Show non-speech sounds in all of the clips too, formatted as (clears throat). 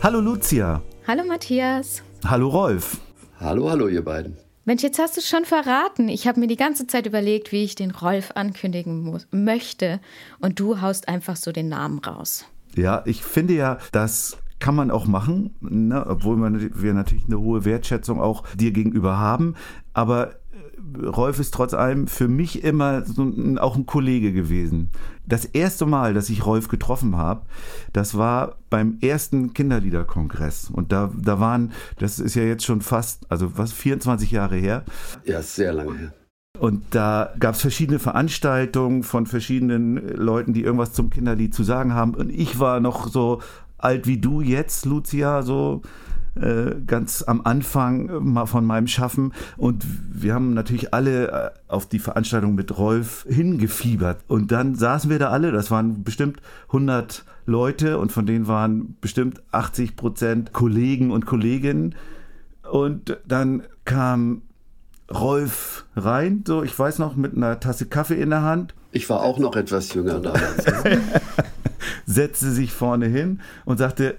Hallo Lucia. Hallo Matthias. Hallo Rolf. Hallo, hallo, ihr beiden. Mensch, jetzt hast du es schon verraten. Ich habe mir die ganze Zeit überlegt, wie ich den Rolf ankündigen muss, möchte. Und du haust einfach so den Namen raus. Ja, ich finde ja, das kann man auch machen, ne? obwohl man, wir natürlich eine hohe Wertschätzung auch dir gegenüber haben. Aber äh, Rolf ist trotz allem für mich immer so ein, auch ein Kollege gewesen. Das erste Mal, dass ich Rolf getroffen habe, das war beim ersten Kinderliederkongress. Und da, da waren, das ist ja jetzt schon fast, also was, 24 Jahre her. Ja, sehr lange her. Und da gab es verschiedene Veranstaltungen von verschiedenen Leuten, die irgendwas zum Kinderlied zu sagen haben. Und ich war noch so alt wie du jetzt, Lucia, so äh, ganz am Anfang äh, von meinem Schaffen. Und wir haben natürlich alle äh, auf die Veranstaltung mit Rolf hingefiebert. Und dann saßen wir da alle, das waren bestimmt 100 Leute und von denen waren bestimmt 80 Prozent Kollegen und Kolleginnen. Und dann kam Rolf rein, so ich weiß noch, mit einer Tasse Kaffee in der Hand. Ich war auch noch etwas jünger damals. (laughs) setzte sich vorne hin und sagte,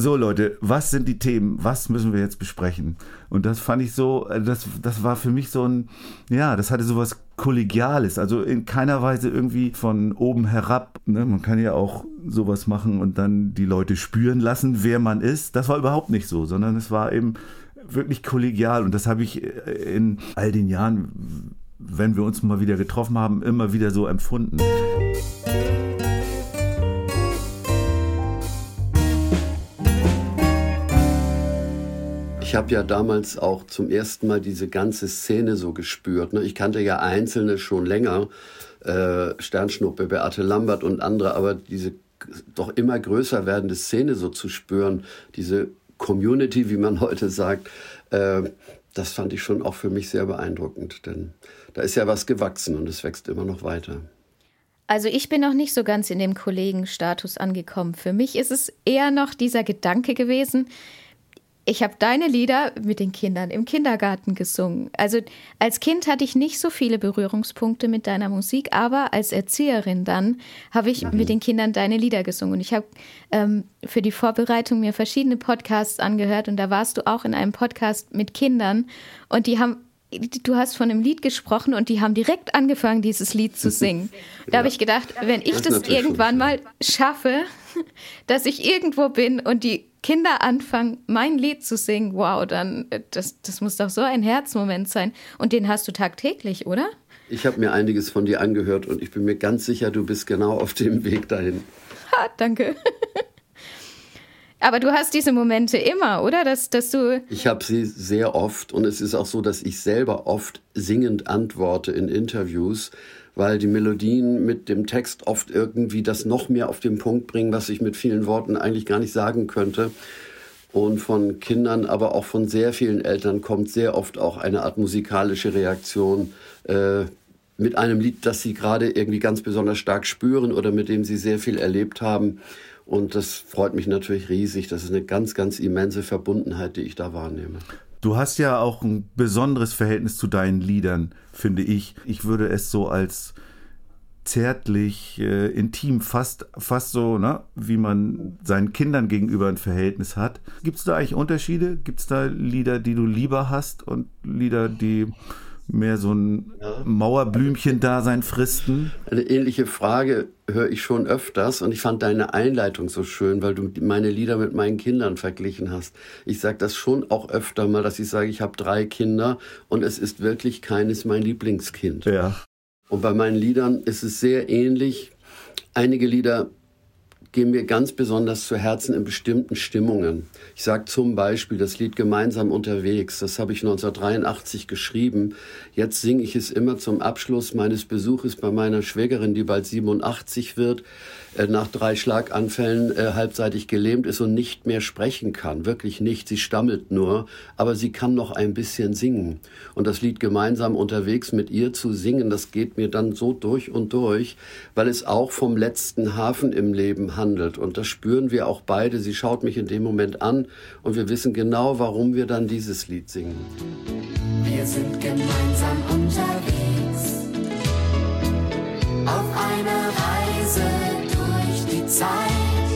so Leute, was sind die Themen? Was müssen wir jetzt besprechen? Und das fand ich so, das, das war für mich so ein, ja, das hatte so was Kollegiales, also in keiner Weise irgendwie von oben herab. Ne? Man kann ja auch sowas machen und dann die Leute spüren lassen, wer man ist. Das war überhaupt nicht so, sondern es war eben wirklich kollegial und das habe ich in all den Jahren, wenn wir uns mal wieder getroffen haben, immer wieder so empfunden. Ich habe ja damals auch zum ersten Mal diese ganze Szene so gespürt. Ne? Ich kannte ja Einzelne schon länger, äh, Sternschnuppe, Beate Lambert und andere, aber diese doch immer größer werdende Szene so zu spüren, diese Community, wie man (laughs) heute sagt, äh, das fand ich schon auch für mich sehr beeindruckend, denn da ist ja was gewachsen und es wächst immer noch weiter. Also ich bin noch nicht so ganz in dem Kollegenstatus angekommen. Für mich ist es eher noch dieser Gedanke gewesen, ich habe deine Lieder mit den Kindern im Kindergarten gesungen. Also als Kind hatte ich nicht so viele Berührungspunkte mit deiner Musik, aber als Erzieherin dann habe ich mhm. mit den Kindern deine Lieder gesungen. Und ich habe ähm, für die Vorbereitung mir verschiedene Podcasts angehört und da warst du auch in einem Podcast mit Kindern und die haben du hast von einem Lied gesprochen und die haben direkt angefangen, dieses Lied zu (laughs) singen. Da habe ich gedacht, wenn ich das, das irgendwann mal schaffe, (laughs) dass ich irgendwo bin und die Kinder anfangen, mein Lied zu singen, wow, dann äh, das, das muss doch so ein Herzmoment sein. Und den hast du tagtäglich, oder? Ich habe mir einiges von dir angehört und ich bin mir ganz sicher, du bist genau auf dem (laughs) Weg dahin. Ha, danke. (laughs) Aber du hast diese Momente immer, oder? Dass, dass du ich habe sie sehr oft und es ist auch so, dass ich selber oft singend antworte in Interviews, weil die Melodien mit dem Text oft irgendwie das noch mehr auf den Punkt bringen, was ich mit vielen Worten eigentlich gar nicht sagen könnte. Und von Kindern, aber auch von sehr vielen Eltern kommt sehr oft auch eine Art musikalische Reaktion äh, mit einem Lied, das sie gerade irgendwie ganz besonders stark spüren oder mit dem sie sehr viel erlebt haben. Und das freut mich natürlich riesig. Das ist eine ganz, ganz immense Verbundenheit, die ich da wahrnehme. Du hast ja auch ein besonderes Verhältnis zu deinen Liedern, finde ich. Ich würde es so als zärtlich, äh, intim, fast, fast so, ne, wie man seinen Kindern gegenüber ein Verhältnis hat. Gibt es da eigentlich Unterschiede? Gibt es da Lieder, die du lieber hast und Lieder, die mehr so ein ja. Mauerblümchen-Dasein fristen? Eine ähnliche Frage höre ich schon öfters und ich fand deine Einleitung so schön, weil du meine Lieder mit meinen Kindern verglichen hast. Ich sage das schon auch öfter mal, dass ich sage, ich habe drei Kinder und es ist wirklich keines mein Lieblingskind. Ja. Und bei meinen Liedern ist es sehr ähnlich. Einige Lieder gehen mir ganz besonders zu Herzen in bestimmten Stimmungen. Ich sage zum Beispiel das Lied Gemeinsam unterwegs. Das habe ich 1983 geschrieben. Jetzt singe ich es immer zum Abschluss meines Besuches bei meiner Schwägerin, die bald 87 wird. Äh, nach drei Schlaganfällen äh, halbseitig gelähmt ist und nicht mehr sprechen kann. Wirklich nicht. Sie stammelt nur, aber sie kann noch ein bisschen singen. Und das Lied gemeinsam unterwegs mit ihr zu singen, das geht mir dann so durch und durch, weil es auch vom letzten Hafen im Leben handelt. Und das spüren wir auch beide. Sie schaut mich in dem Moment an und wir wissen genau, warum wir dann dieses Lied singen. Wir sind gemeinsam unterwegs auf einer Reise Zeit.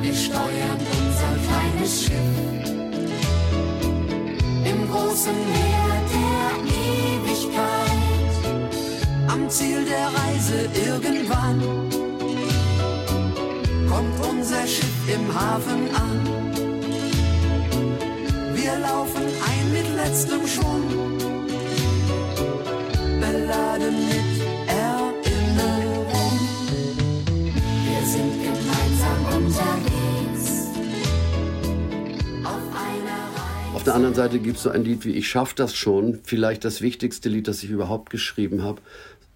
Wir steuern unser kleines Schiff im großen Meer der Ewigkeit. Am Ziel der Reise irgendwann kommt unser Schiff im Hafen an. Wir laufen ein mit letztem Schwung, beladen mit Auf der anderen Seite gibt es so ein Lied wie Ich schaff das schon, vielleicht das wichtigste Lied, das ich überhaupt geschrieben habe.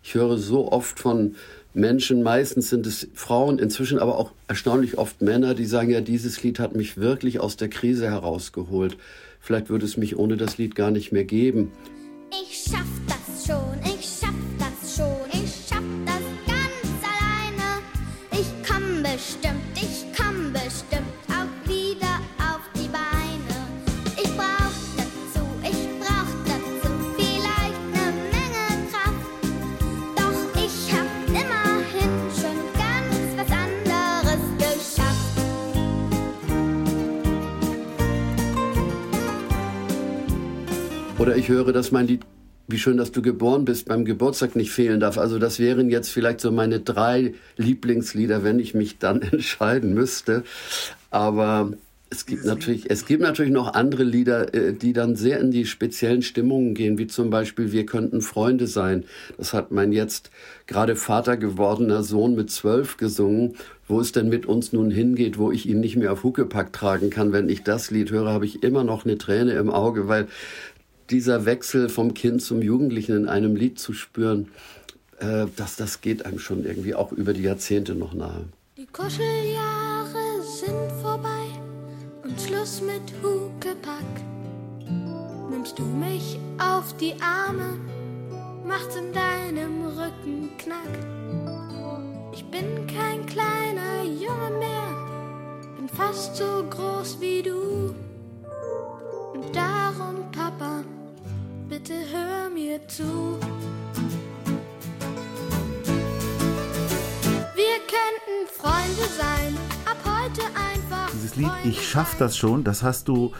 Ich höre so oft von Menschen, meistens sind es Frauen, inzwischen aber auch erstaunlich oft Männer, die sagen, ja, dieses Lied hat mich wirklich aus der Krise herausgeholt. Vielleicht würde es mich ohne das Lied gar nicht mehr geben. Ich schaff das Oder ich höre, dass mein Lied wie schön, dass du geboren bist, beim Geburtstag nicht fehlen darf. Also das wären jetzt vielleicht so meine drei Lieblingslieder, wenn ich mich dann (laughs) entscheiden müsste. Aber es gibt natürlich, es gibt natürlich noch andere Lieder, äh, die dann sehr in die speziellen Stimmungen gehen, wie zum Beispiel Wir könnten Freunde sein. Das hat mein jetzt gerade Vater gewordener Sohn mit zwölf gesungen. Wo es denn mit uns nun hingeht, wo ich ihn nicht mehr auf Huckepack tragen kann. Wenn ich das Lied höre, habe ich immer noch eine Träne im Auge, weil dieser Wechsel vom Kind zum Jugendlichen in einem Lied zu spüren, äh, das, das geht einem schon irgendwie auch über die Jahrzehnte noch nahe. Die Kuscheljahre sind vorbei und Schluss mit Hukepack. Nimmst du mich auf die Arme, macht's in deinem Rücken Knack. Ich bin kein kleiner Junge mehr, bin fast so groß wie du. Und darum, Papa, bitte hör mir zu. Wir könnten Freunde sein, ab heute einfach. Dieses Lied Ich schaff das schon, das hast du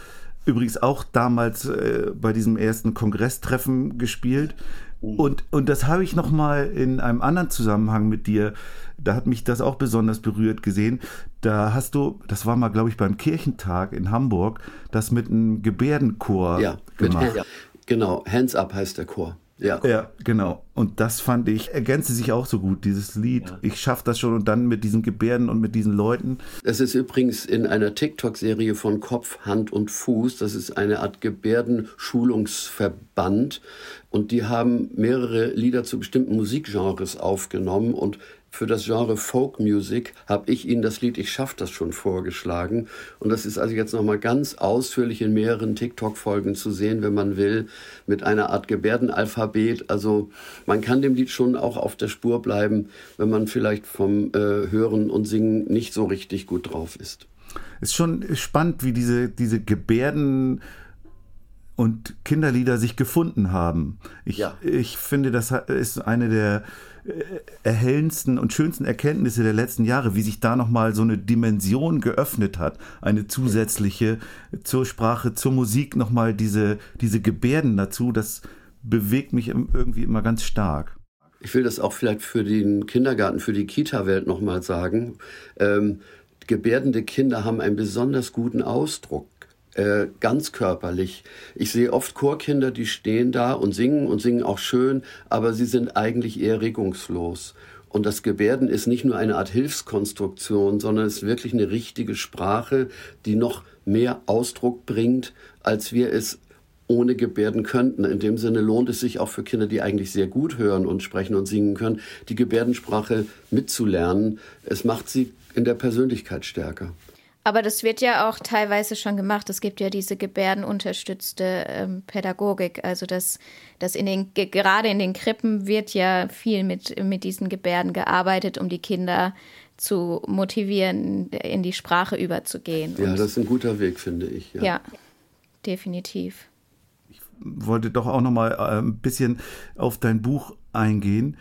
übrigens auch damals äh, bei diesem ersten Kongresstreffen gespielt. Und, und das habe ich nochmal in einem anderen Zusammenhang mit dir, da hat mich das auch besonders berührt gesehen. Da hast du, das war mal, glaube ich, beim Kirchentag in Hamburg, das mit einem Gebärdenchor ja, gemacht. Mit, ja, genau, Hands Up heißt der Chor. Ja. ja, genau. Und das fand ich, ergänzte sich auch so gut, dieses Lied. Ja. Ich schaff das schon und dann mit diesen Gebärden und mit diesen Leuten. Es ist übrigens in einer TikTok-Serie von Kopf, Hand und Fuß. Das ist eine Art Gebärdenschulungsverband. Und die haben mehrere Lieder zu bestimmten Musikgenres aufgenommen und für das Genre Folk Music habe ich Ihnen das Lied Ich schaff das schon vorgeschlagen. Und das ist also jetzt nochmal ganz ausführlich in mehreren TikTok-Folgen zu sehen, wenn man will, mit einer Art Gebärdenalphabet. Also man kann dem Lied schon auch auf der Spur bleiben, wenn man vielleicht vom äh, Hören und Singen nicht so richtig gut drauf ist. Es ist schon spannend, wie diese, diese Gebärden und Kinderlieder sich gefunden haben. Ich, ja. ich finde, das ist eine der erhellendsten und schönsten Erkenntnisse der letzten Jahre, wie sich da nochmal so eine Dimension geöffnet hat, eine zusätzliche zur Sprache, zur Musik nochmal diese, diese Gebärden dazu, das bewegt mich irgendwie immer ganz stark. Ich will das auch vielleicht für den Kindergarten, für die Kita-Welt nochmal sagen. Ähm, gebärdende Kinder haben einen besonders guten Ausdruck äh, ganz körperlich. Ich sehe oft Chorkinder, die stehen da und singen und singen auch schön, aber sie sind eigentlich eher regungslos. Und das Gebärden ist nicht nur eine Art Hilfskonstruktion, sondern es ist wirklich eine richtige Sprache, die noch mehr Ausdruck bringt, als wir es ohne Gebärden könnten. In dem Sinne lohnt es sich auch für Kinder, die eigentlich sehr gut hören und sprechen und singen können, die Gebärdensprache mitzulernen. Es macht sie in der Persönlichkeit stärker. Aber das wird ja auch teilweise schon gemacht. Es gibt ja diese gebärdenunterstützte ähm, Pädagogik. Also das, das in den, gerade in den Krippen wird ja viel mit, mit diesen Gebärden gearbeitet, um die Kinder zu motivieren, in die Sprache überzugehen. Ja, Und das ist ein guter Weg, finde ich. Ja, ja definitiv. Ich wollte doch auch noch mal äh, ein bisschen auf dein Buch eingehen.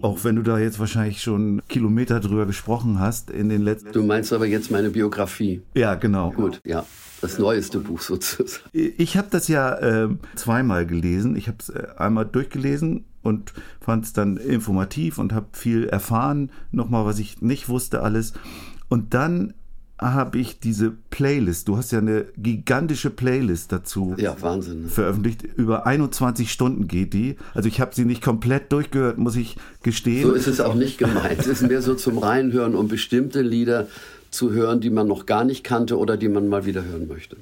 Auch wenn du da jetzt wahrscheinlich schon Kilometer drüber gesprochen hast in den letzten. Du meinst aber jetzt meine Biografie. Ja, genau. Gut, ja. Das neueste Buch sozusagen. Ich habe das ja äh, zweimal gelesen. Ich habe es äh, einmal durchgelesen und fand es dann informativ und habe viel erfahren, nochmal, was ich nicht wusste alles. Und dann habe ich diese Playlist, du hast ja eine gigantische Playlist dazu ja, Wahnsinn, ne? veröffentlicht. Über 21 Stunden geht die. Also ich habe sie nicht komplett durchgehört, muss ich gestehen. So ist es auch nicht gemeint. es ist mehr so zum Reinhören, um bestimmte Lieder zu hören, die man noch gar nicht kannte oder die man mal wieder hören möchte.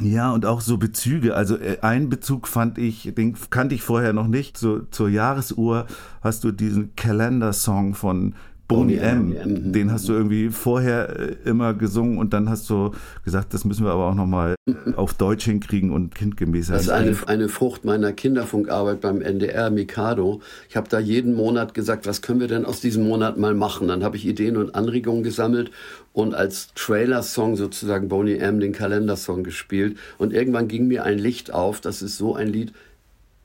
Ja, und auch so Bezüge. Also äh, ein Bezug fand ich, den kannte ich vorher noch nicht. So, zur Jahresuhr hast du diesen Kalender-Song von Boni M, M, den hast du irgendwie vorher äh, immer gesungen und dann hast du gesagt, das müssen wir aber auch nochmal auf Deutsch hinkriegen und kindgemäß. Das ist eine, eine Frucht meiner Kinderfunkarbeit beim NDR Mikado. Ich habe da jeden Monat gesagt, was können wir denn aus diesem Monat mal machen? Dann habe ich Ideen und Anregungen gesammelt und als Trailer-Song sozusagen Boni M den Kalendersong gespielt. Und irgendwann ging mir ein Licht auf, das ist so ein Lied,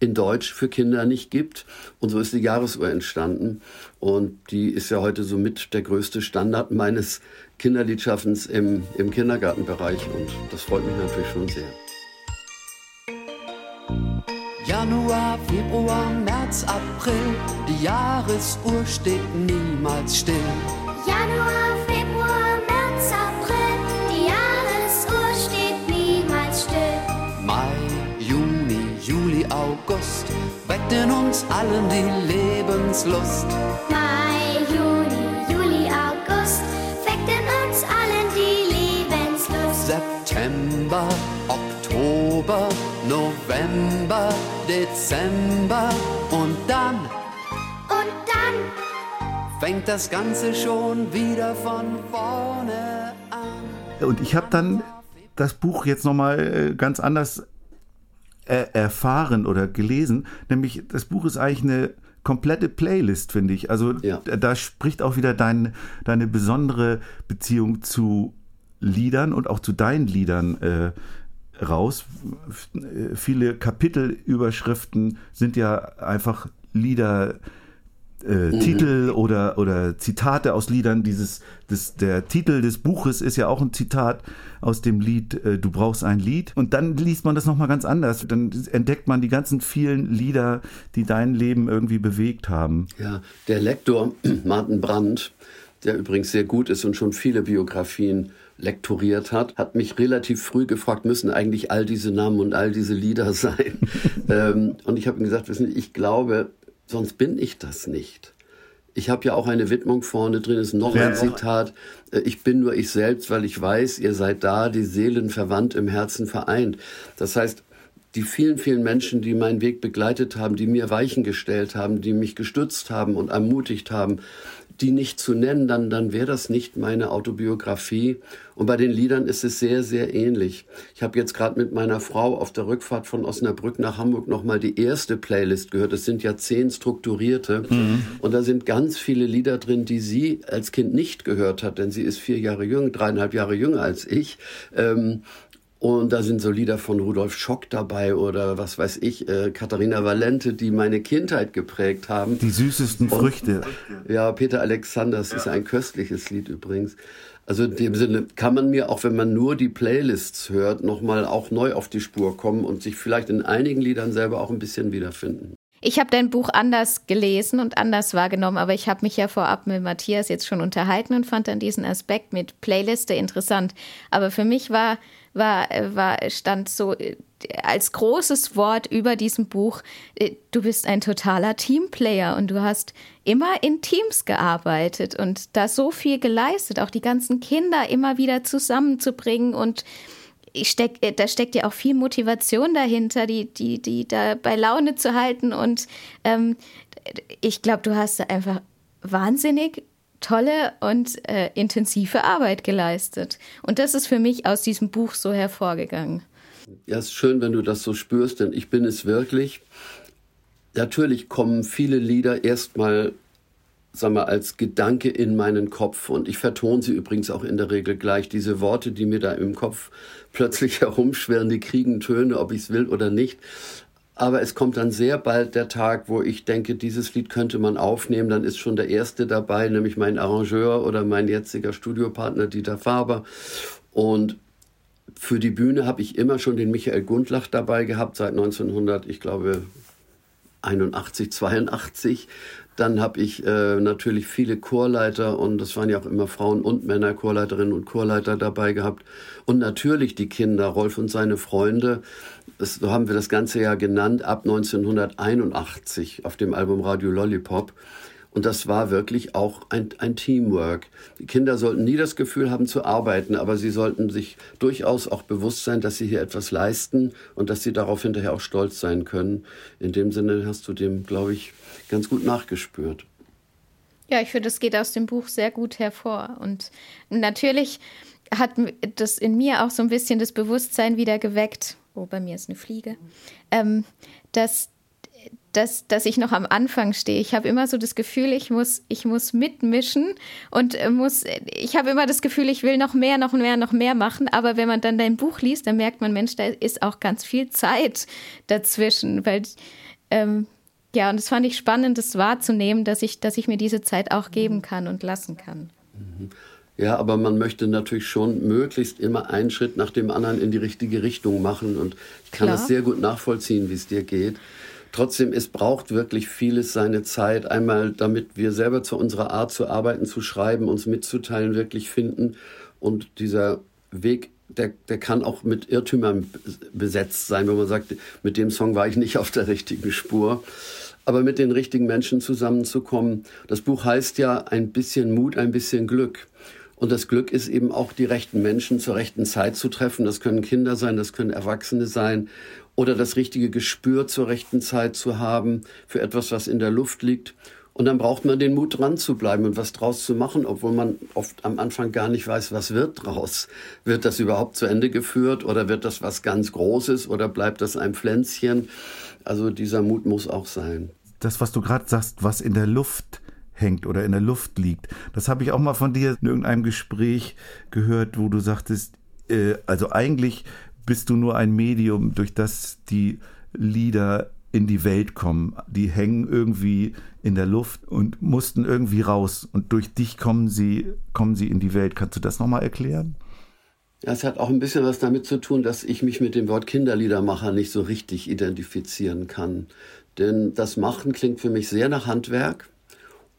in Deutsch für Kinder nicht gibt. Und so ist die Jahresuhr entstanden. Und die ist ja heute somit der größte Standard meines Kinderliedschaffens im, im Kindergartenbereich. Und das freut mich natürlich schon sehr. Januar, Februar, März, April, die Jahresuhr steht niemals still. Januar, Februar, August weckt in uns allen die Lebenslust. Mai, Juni, Juli, August weckt in uns allen die Lebenslust. September, Oktober, November, Dezember und dann, Und dann fängt das Ganze schon wieder von vorne an. Und ich habe dann das Buch jetzt nochmal äh, ganz anders er erfahren oder gelesen. Nämlich, das Buch ist eigentlich eine komplette Playlist, finde ich. Also Ja. da spricht auch wieder dein, deine besondere Beziehung zu Liedern und auch zu deinen Liedern äh, raus. Äh, Viele Kapitelüberschriften sind ja einfach Lieder. Äh, Titel oder, oder Zitate aus Liedern. Dieses, das, der Titel des Buches ist ja auch ein Zitat aus dem Lied äh, Du brauchst ein Lied. Und dann liest man das nochmal ganz anders. Dann entdeckt man die ganzen vielen Lieder, die dein Leben irgendwie bewegt haben. Ja, der Lektor (clears throat) Martin Brandt, der übrigens sehr gut ist und schon viele Biografien lektoriert hat, hat mich relativ früh gefragt, müssen eigentlich all diese Namen und all diese Lieder (laughs) sein? (laughs) ähm, und ich habe ihm gesagt, wissen Sie, ich glaube, sonst bin ich das nicht. Ich habe ja auch eine Widmung vorne drin, ist noch Ja. ein Zitat. äh, Ich bin nur ich selbst, weil ich weiß, ihr seid da, die Seelen verwandt im Herzen vereint. Das heißt, die vielen, vielen Menschen, die meinen Weg begleitet haben, die mir Weichen gestellt haben, die mich gestützt haben und ermutigt haben, die nicht zu nennen, dann, dann wäre das nicht meine Autobiografie. Und bei den Liedern ist es sehr, sehr ähnlich. Ich habe jetzt gerade mit meiner Frau auf der Rückfahrt von Osnabrück nach Hamburg nochmal die erste Playlist gehört. Es sind ja zehn strukturierte. Und da sind ganz viele Lieder drin, die sie als Kind nicht gehört hat, denn sie ist vier Jahre jünger, dreieinhalb Jahre jünger als ich. Ähm, und da sind so Lieder von Rudolf Schock dabei oder was weiß ich, äh, Katharina Valente, die meine Kindheit geprägt haben. Die süßesten Früchte. Ja, Peter Alexanders ist ein köstliches Lied übrigens. Also in dem Sinne kann man mir, auch wenn man nur die Playlists hört, nochmal auch neu auf die Spur kommen und sich vielleicht in einigen Liedern selber auch ein bisschen wiederfinden. ich habe dein Buch anders gelesen und anders wahrgenommen, aber ich habe mich ja vorab mit Matthias jetzt schon unterhalten und fand dann diesen Aspekt mit Playliste interessant. Aber für mich war, war, war stand so äh, als großes Wort über diesem Buch, äh, du bist ein totaler Teamplayer und du hast immer in Teams gearbeitet und da so viel geleistet, auch die ganzen Kinder immer wieder zusammenzubringen und steck, äh, da steckt ja auch viel Motivation dahinter, die, die, die da bei Laune zu halten. Und ähm, ich glaube, du hast einfach wahnsinnig tolle und äh, intensive Arbeit geleistet. Und das ist für mich aus diesem Buch so hervorgegangen. Ja, es ist schön, wenn du das so spürst, denn ich bin es wirklich. Natürlich kommen viele Lieder erstmal sag mal, als Gedanke in meinen Kopf. Und ich vertone sie übrigens auch in der Regel gleich. Diese Worte, die mir da im Kopf plötzlich (laughs) herumschwirren, die kriegen Töne, ob ich es will oder nicht. Aber es kommt dann sehr bald der Tag, wo ich denke, dieses Lied könnte man aufnehmen. Dann ist schon der erste dabei, nämlich mein Arrangeur oder mein jetziger Studiopartner Dieter Faber. Und für die Bühne habe ich immer schon den Michael Gundlach dabei gehabt, seit 1900, ich glaube, 81, 82. Dann habe ich äh, natürlich viele Chorleiter und das waren ja auch immer Frauen und Männer, Chorleiterinnen und Chorleiter dabei gehabt. Und natürlich die Kinder, Rolf und seine Freunde. Das, so haben wir das ganze Jahr genannt, ab 1981 auf dem Album Radio Lollipop. Und das war wirklich auch ein, ein Teamwork. Die Kinder sollten nie das Gefühl haben zu arbeiten, aber sie sollten sich durchaus auch bewusst sein, dass sie hier etwas leisten und dass sie darauf hinterher auch stolz sein können. In dem Sinne hast du dem, glaube ich, ganz gut nachgespürt. Ja, ich finde, das geht aus dem Buch sehr gut hervor. Und natürlich hat das in mir auch so ein bisschen das Bewusstsein wieder geweckt. Oh, bei mir ist eine Fliege. Ähm, dass dass, dass ich noch am Anfang stehe. Ich habe immer so das Gefühl, ich muss, ich muss mitmischen und äh, muss, ich habe immer das Gefühl, ich will noch mehr, noch mehr, noch mehr machen. Aber wenn man dann dein Buch liest, dann merkt man, Mensch, da ist auch ganz viel Zeit dazwischen, weil ähm, ja, und das fand ich spannend, das wahrzunehmen, dass ich, dass ich mir diese Zeit auch geben kann und lassen kann. Ja, aber man möchte natürlich schon möglichst immer einen Schritt nach dem anderen in die richtige Richtung machen. Und ich kann Klar. das sehr gut nachvollziehen, wie es dir geht. Trotzdem, es braucht wirklich vieles seine Zeit. Einmal, damit wir selber zu unserer Art zu arbeiten, zu schreiben, uns mitzuteilen, wirklich finden. Und dieser Weg, der, der kann auch mit Irrtümern besetzt sein, wenn man sagt, mit dem Song war ich nicht auf der richtigen Spur. Aber mit den richtigen Menschen zusammenzukommen. Das Buch heißt ja ein bisschen Mut, ein bisschen Glück. Und das Glück ist eben auch die rechten Menschen zur rechten Zeit zu treffen. Das können Kinder sein, das können Erwachsene sein oder das richtige Gespür zur rechten Zeit zu haben für etwas, was in der Luft liegt. Und dann braucht man den Mut, dran zu bleiben und was draus zu machen, obwohl man oft am Anfang gar nicht weiß, was wird draus. Wird das überhaupt zu Ende geführt oder wird das was ganz Großes oder bleibt das ein Pflänzchen? Also dieser Mut muss auch sein. Das, was du gerade sagst, was in der Luft hängt oder in der Luft liegt, das habe ich auch mal von dir in irgendeinem Gespräch gehört, wo du sagtest, äh, also eigentlich bist du nur ein Medium, durch das die Lieder in die Welt kommen. Die hängen irgendwie in der Luft und mussten irgendwie raus. Und durch dich kommen sie, kommen sie in die Welt. Kannst du das nochmal erklären? Ja, es hat auch ein bisschen was damit zu tun, dass ich mich mit dem Wort Kinderliedermacher nicht so richtig identifizieren kann. Denn das Machen klingt für mich sehr nach Handwerk.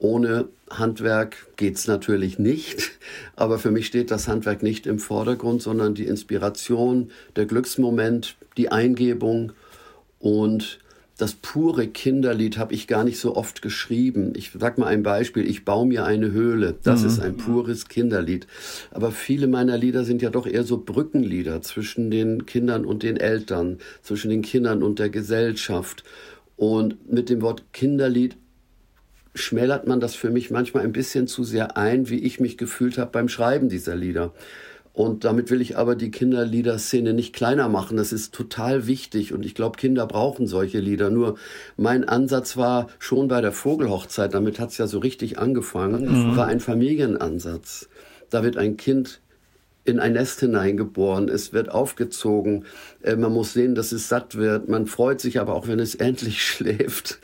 Ohne Handwerk geht's natürlich nicht, (laughs) aber für mich steht das Handwerk nicht im Vordergrund, sondern die Inspiration, der Glücksmoment, die Eingebung und das pure Kinderlied habe ich gar nicht so oft geschrieben. Ich sag mal ein Beispiel, ich baue mir eine Höhle. Das mhm. ist ein pures Kinderlied. Aber viele meiner Lieder sind ja doch eher so Brückenlieder zwischen den Kindern und den Eltern, zwischen den Kindern und der Gesellschaft. Und mit dem Wort Kinderlied schmälert man das für mich manchmal ein bisschen zu sehr ein, wie ich mich gefühlt habe beim Schreiben dieser Lieder. Und damit will ich aber die Kinderliederszene nicht kleiner machen. Das ist total wichtig und ich glaube, Kinder brauchen solche Lieder. Nur mein Ansatz war schon bei der Vogelhochzeit, damit hat es ja so richtig angefangen, mhm. war ein Familienansatz. Da wird ein Kind in ein Nest hineingeboren, es wird aufgezogen, äh, man muss sehen, dass es satt wird, man freut sich aber auch, wenn es (laughs) endlich schläft.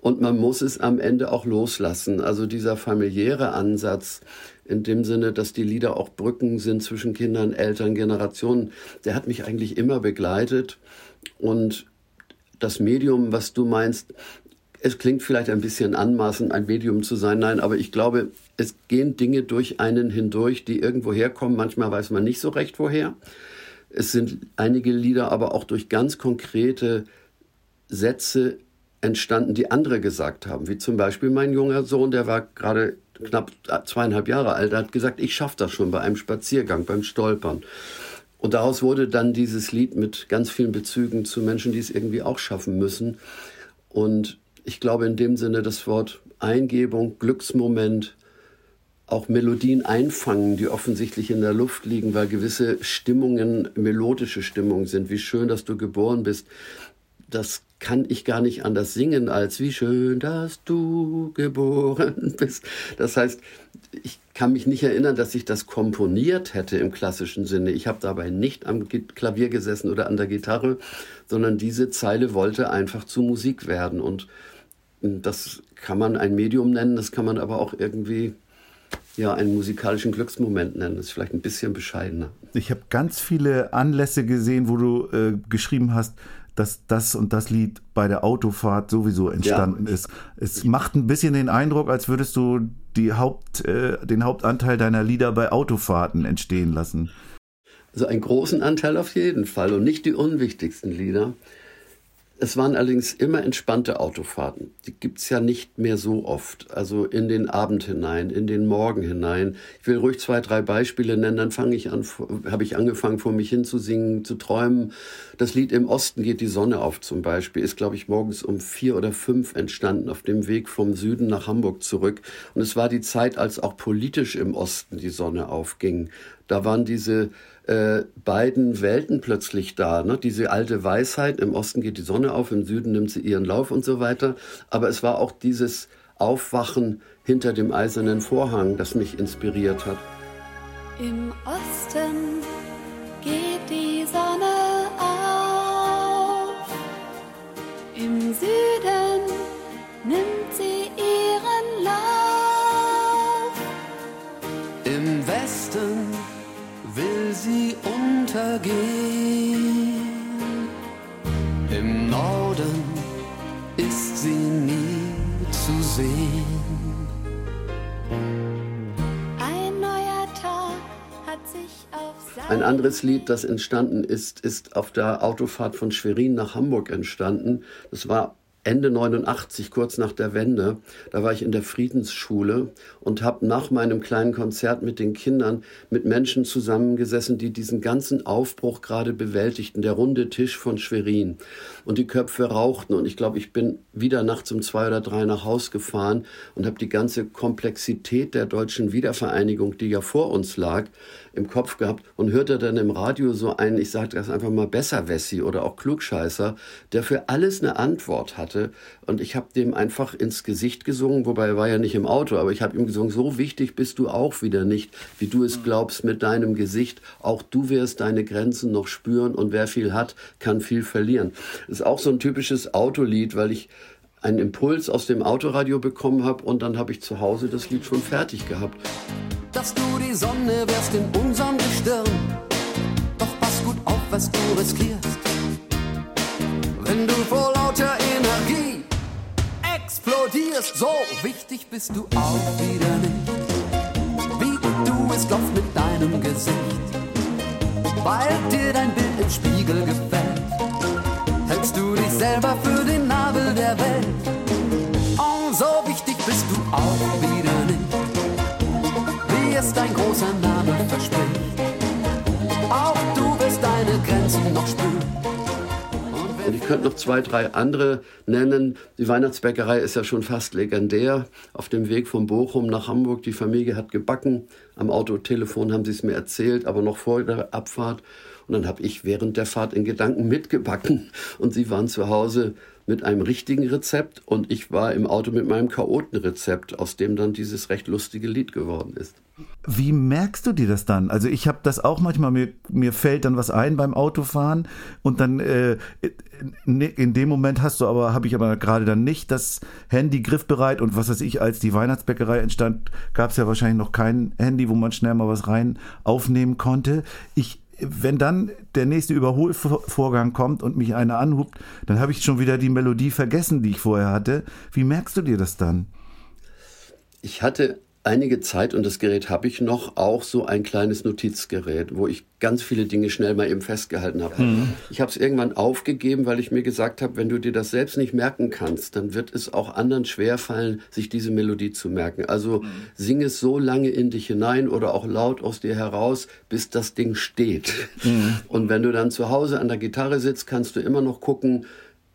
Und man muss es am Ende auch loslassen. Also dieser familiäre Ansatz in dem Sinne, dass die Lieder auch Brücken sind zwischen Kindern, Eltern, Generationen, der hat mich eigentlich immer begleitet. Und das Medium, was du meinst, es klingt vielleicht ein bisschen anmaßend, ein Medium zu sein. Nein, aber ich glaube, es gehen Dinge durch einen hindurch, die irgendwo herkommen. Manchmal weiß man nicht so recht, woher. Es sind einige Lieder aber auch durch ganz konkrete Sätze entstanden, die andere gesagt haben. Wie zum Beispiel mein junger Sohn, der war gerade knapp zweieinhalb Jahre alt, hat gesagt, ich schaffe das schon bei einem Spaziergang, beim Stolpern. Und daraus wurde dann dieses Lied mit ganz vielen Bezügen zu Menschen, die es irgendwie auch schaffen müssen. Und ich glaube in dem Sinne das Wort Eingebung, Glücksmoment, auch Melodien einfangen, die offensichtlich in der Luft liegen, weil gewisse Stimmungen melodische Stimmungen sind. Wie schön, dass du geboren bist. Das kann ich gar nicht anders singen als wie schön, dass du geboren (laughs) bist. Das heißt, ich kann mich nicht erinnern, dass ich das komponiert hätte im klassischen Sinne. Ich habe dabei nicht am Klavier gesessen oder an der Gitarre, sondern diese Zeile wollte einfach zu Musik werden. Und das kann man ein Medium nennen, das kann man aber auch irgendwie ja, einen musikalischen Glücksmoment nennen. Das ist vielleicht ein bisschen bescheidener. Ich habe ganz viele Anlässe gesehen, wo du äh, geschrieben hast, dass das und das Lied bei der Autofahrt sowieso entstanden ja. ist. Es macht ein bisschen den Eindruck, als würdest du die Haupt, äh, den Hauptanteil deiner Lieder bei Autofahrten entstehen lassen. Also einen großen Anteil auf jeden Fall und nicht die unwichtigsten Lieder. Es waren allerdings immer entspannte Autofahrten. Die gibt's ja nicht mehr so oft. Also in den Abend hinein, in den Morgen hinein. Ich will ruhig zwei, drei Beispiele nennen. Dann fange ich an, habe ich angefangen, vor mich hin zu singen, zu träumen. Das Lied Im Osten geht die Sonne auf zum Beispiel ist, glaube ich, morgens um vier oder fünf entstanden auf dem Weg vom Süden nach Hamburg zurück. Und es war die Zeit, als auch politisch im Osten die Sonne aufging. Da waren diese äh, beiden Welten plötzlich da. Ne? Diese alte Weisheit, im Osten geht die Sonne auf, im Süden nimmt sie ihren Lauf und so weiter. Aber es war auch dieses Aufwachen hinter dem eisernen Vorhang, das mich inspiriert hat. Im Osten untergehen. Im Norden ist sie nie zu sehen. Ein neuer Tag hat sich auf Ein anderes Lied, das entstanden ist, ist auf der Autofahrt von Schwerin nach Hamburg entstanden. Das war Ende 89, kurz nach der Wende, da war ich in der Friedensschule und habe nach meinem kleinen Konzert mit den Kindern mit Menschen zusammengesessen, die diesen ganzen Aufbruch gerade bewältigten, der runde Tisch von Schwerin. Und die Köpfe rauchten und ich glaube, ich bin wieder nachts um zwei oder drei nach Haus gefahren und habe die ganze Komplexität der deutschen Wiedervereinigung, die ja vor uns lag, im Kopf gehabt und hörte dann im Radio so einen, ich sage das einfach mal Besserwessi oder auch Klugscheißer, der für alles eine Antwort hatte. Und ich habe dem einfach ins Gesicht gesungen, wobei er war ja nicht im Auto, aber ich habe ihm gesungen, so wichtig bist du auch wieder nicht, wie du es glaubst mit deinem Gesicht. Auch du wirst deine Grenzen noch spüren und wer viel hat, kann viel verlieren. Das ist auch so ein typisches Autolied, weil ich einen Impuls aus dem Autoradio bekommen habe und dann habe ich zu Hause das Lied schon fertig gehabt. Dass du die Sonne wärst in unserem Gestirn. Doch pass gut auf, was du riskierst. Wenn du vor lauter Energie explodierst, so wichtig bist du auch wieder nicht. Wie du es glaubst mit deinem Gesicht, weil dir dein Bild im Spiegel gefällt hältst du dich selber für den Nabel der Welt. Und so wichtig bist du auch wieder nicht, wie es dein großer Name verspricht. Auch du wirst deine Grenzen noch spüren. Und ich könnte noch zwei, drei andere nennen. Die Weihnachtsbäckerei ist ja schon fast legendär. Auf dem Weg von Bochum nach Hamburg, die Familie hat gebacken. Am Autotelefon haben sie es mir erzählt, aber noch vor der Abfahrt. Und dann habe ich während der Fahrt in Gedanken mitgebacken. Und sie waren zu Hause mit einem richtigen Rezept und ich war im Auto mit meinem Chaotenrezept, aus dem dann dieses recht lustige Lied geworden ist. Wie merkst du dir das dann? Also ich habe das auch manchmal, mir, mir fällt dann was ein beim Autofahren und dann äh, in dem Moment hast du aber, habe ich aber gerade dann nicht das Handy griffbereit und was weiß ich, als die Weihnachtsbäckerei entstand, gab es ja wahrscheinlich noch kein Handy, wo man schnell mal was rein aufnehmen konnte. Ich wenn dann der nächste Überholvorgang kommt und mich einer anhubt, dann habe ich schon wieder die Melodie vergessen, die ich vorher hatte. Wie merkst du dir das dann? Ich hatte einige Zeit, und das Gerät habe ich noch, auch so ein kleines Notizgerät, wo ich ganz viele Dinge schnell mal eben festgehalten habe. Mhm. Ich habe es irgendwann aufgegeben, weil ich mir gesagt habe, wenn du dir das selbst nicht merken kannst, dann wird es auch anderen schwerfallen, sich diese Melodie zu merken. Also mhm. sing es so lange in dich hinein oder auch laut aus dir heraus, bis das Ding steht. Mhm. Und wenn du dann zu Hause an der Gitarre sitzt, kannst du immer noch gucken,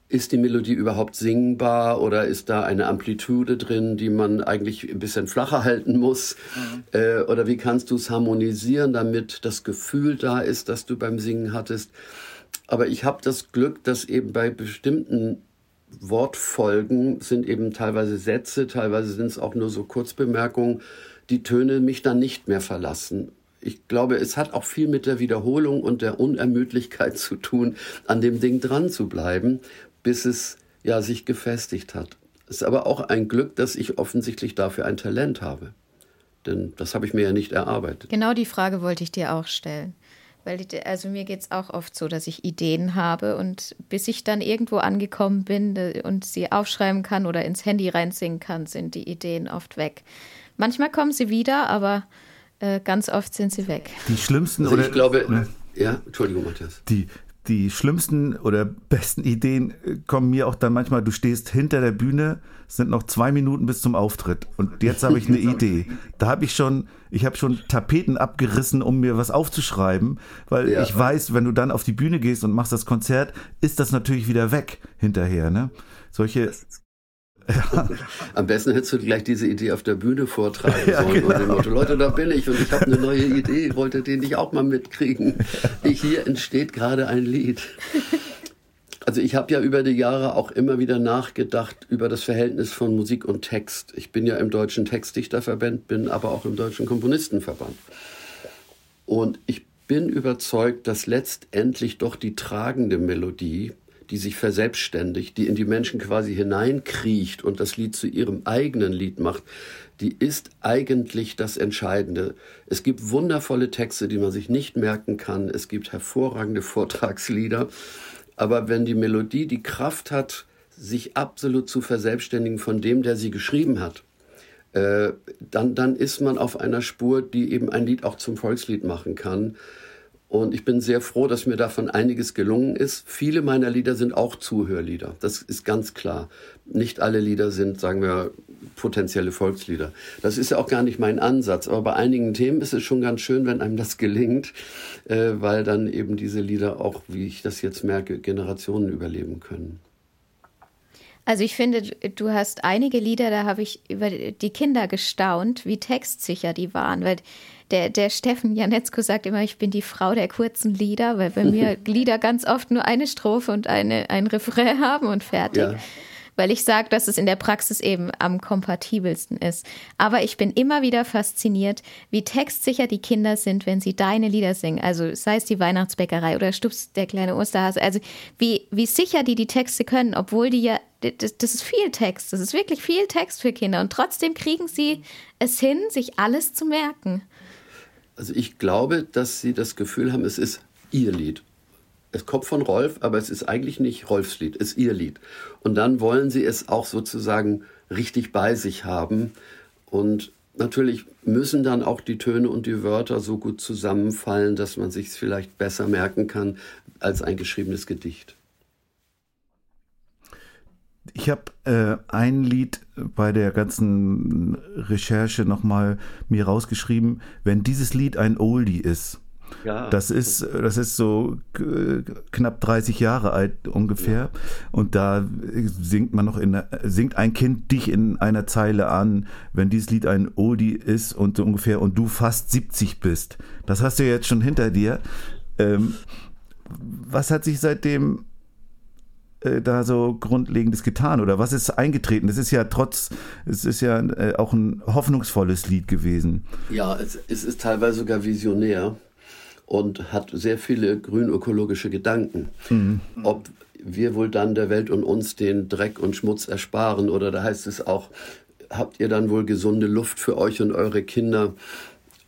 ist die Melodie überhaupt singbar oder ist da eine Amplitude drin, die man eigentlich ein bisschen flacher halten muss? Mhm. Äh, oder wie kannst du es harmonisieren, damit das Gefühl da ist, das du beim Singen hattest? Aber ich habe das Glück, dass eben bei bestimmten Wortfolgen sind eben teilweise Sätze, teilweise sind es auch nur so Kurzbemerkungen, die Töne mich dann nicht mehr verlassen. Ich glaube, es hat auch viel mit der Wiederholung und der Unermüdlichkeit zu tun, an dem Ding dran zu bleiben bis es ja sich gefestigt hat. Es ist aber auch ein Glück, dass ich offensichtlich dafür ein Talent habe. Denn das habe ich mir ja nicht erarbeitet. Genau die Frage wollte ich dir auch stellen. Weil, also mir geht es auch oft so, dass ich Ideen habe und bis ich dann irgendwo angekommen bin und sie aufschreiben kann oder ins Handy reinsingen kann, sind die Ideen oft weg. Manchmal kommen sie wieder, aber äh, ganz oft sind sie weg. Die schlimmsten also oder ich glaube, ne? ja, Entschuldigung, Matthias. Die die schlimmsten oder (laughs) besten Ideen äh, kommen mir auch dann manchmal, du stehst hinter der Bühne, es sind noch zwei Minuten bis zum Auftritt und jetzt habe ich eine (laughs) Idee. Da habe ich schon, ich habe schon Tapeten abgerissen, um mir was aufzuschreiben, weil ja. ich weiß, wenn du dann auf die Bühne gehst und machst das Konzert, ist das natürlich wieder weg hinterher. Ne? Solche ja. (laughs) Am besten hättest du gleich diese Idee auf der Bühne vortragen (laughs) ja, sollen. Genau. Motto, Leute, da bin ich und ich habe eine neue Idee, wollte den nicht auch mal mitkriegen. Hier entsteht gerade ein Lied. Also ich habe ja über die Jahre auch immer wieder nachgedacht über das Verhältnis von Musik und Text. Ich bin ja im Deutschen Textdichterverband, bin aber auch im Deutschen Komponistenverband. Und ich bin überzeugt, dass letztendlich doch die tragende Melodie die sich verselbstständigt, die in die Menschen quasi hineinkriecht und das Lied zu ihrem eigenen Lied macht, die ist eigentlich das Entscheidende. Es gibt wundervolle Texte, die man sich nicht merken kann. Es gibt hervorragende Vortragslieder. Aber wenn die Melodie die Kraft hat, sich absolut zu verselbstständigen von dem, der sie geschrieben hat, äh, dann, dann ist man auf einer Spur, die eben ein Lied auch zum Volkslied machen kann. Und ich bin sehr froh, dass mir davon einiges gelungen ist. Viele meiner Lieder sind auch Zuhörlieder. Das ist ganz klar. Nicht alle Lieder sind, sagen wir, potenzielle Volkslieder. Das ist ja auch gar nicht mein Ansatz. Aber bei einigen Themen ist es schon ganz schön, wenn einem das gelingt, äh, weil dann eben diese Lieder auch, wie ich das jetzt merke, Generationen überleben können. Also ich finde, du hast einige Lieder, da habe ich über die Kinder gestaunt, wie textsicher die waren, weil der, der Steffen Janetzko sagt immer, ich bin die Frau der kurzen Lieder, weil bei mir (laughs) Lieder ganz oft nur eine Strophe und eine, ein Refrain haben und fertig. Ja. Weil ich sage, dass es in der Praxis eben am kompatibelsten ist. Aber ich bin immer wieder fasziniert, wie textsicher die Kinder sind, wenn sie deine Lieder singen. Also sei es die Weihnachtsbäckerei oder Stups der kleine Osterhase. Also wie, wie sicher die die Texte können, obwohl die ja das, das, ist viel Text, das ist wirklich viel Text für Kinder und trotzdem kriegen sie es hin, sich alles zu merken. Also ich glaube, dass sie das Gefühl haben, es ist ihr Lied. Es kommt von Rolf, aber es ist eigentlich nicht Rolfs Lied, es ist ihr Lied. Und dann wollen sie es auch sozusagen richtig bei sich haben. Und natürlich müssen dann auch die Töne und die Wörter so gut zusammenfallen, dass man sich es vielleicht besser merken kann als ein geschriebenes Gedicht. Ich habe äh, ein Lied bei der ganzen Recherche nochmal mir rausgeschrieben, wenn dieses Lied ein Oldie ist. Ja. Das ist, das ist so knapp 30 Jahre alt ungefähr. Ja. Und da singt man noch in, singt ein Kind dich in einer Zeile an, wenn dieses Lied ein Oldie ist und so ungefähr und du fast 70 bist. Das hast du jetzt schon hinter dir. Ähm, was hat sich seitdem äh, da so Grundlegendes getan oder was ist eingetreten? Es ist ja trotz, es ist ja äh, auch ein hoffnungsvolles Lied gewesen. Ja, es, es ist teilweise sogar visionär und hat sehr viele grünökologische Gedanken. Mhm. Ob wir wohl dann der Welt und uns den Dreck und Schmutz ersparen oder da heißt es auch, habt ihr dann wohl gesunde Luft für euch und eure Kinder?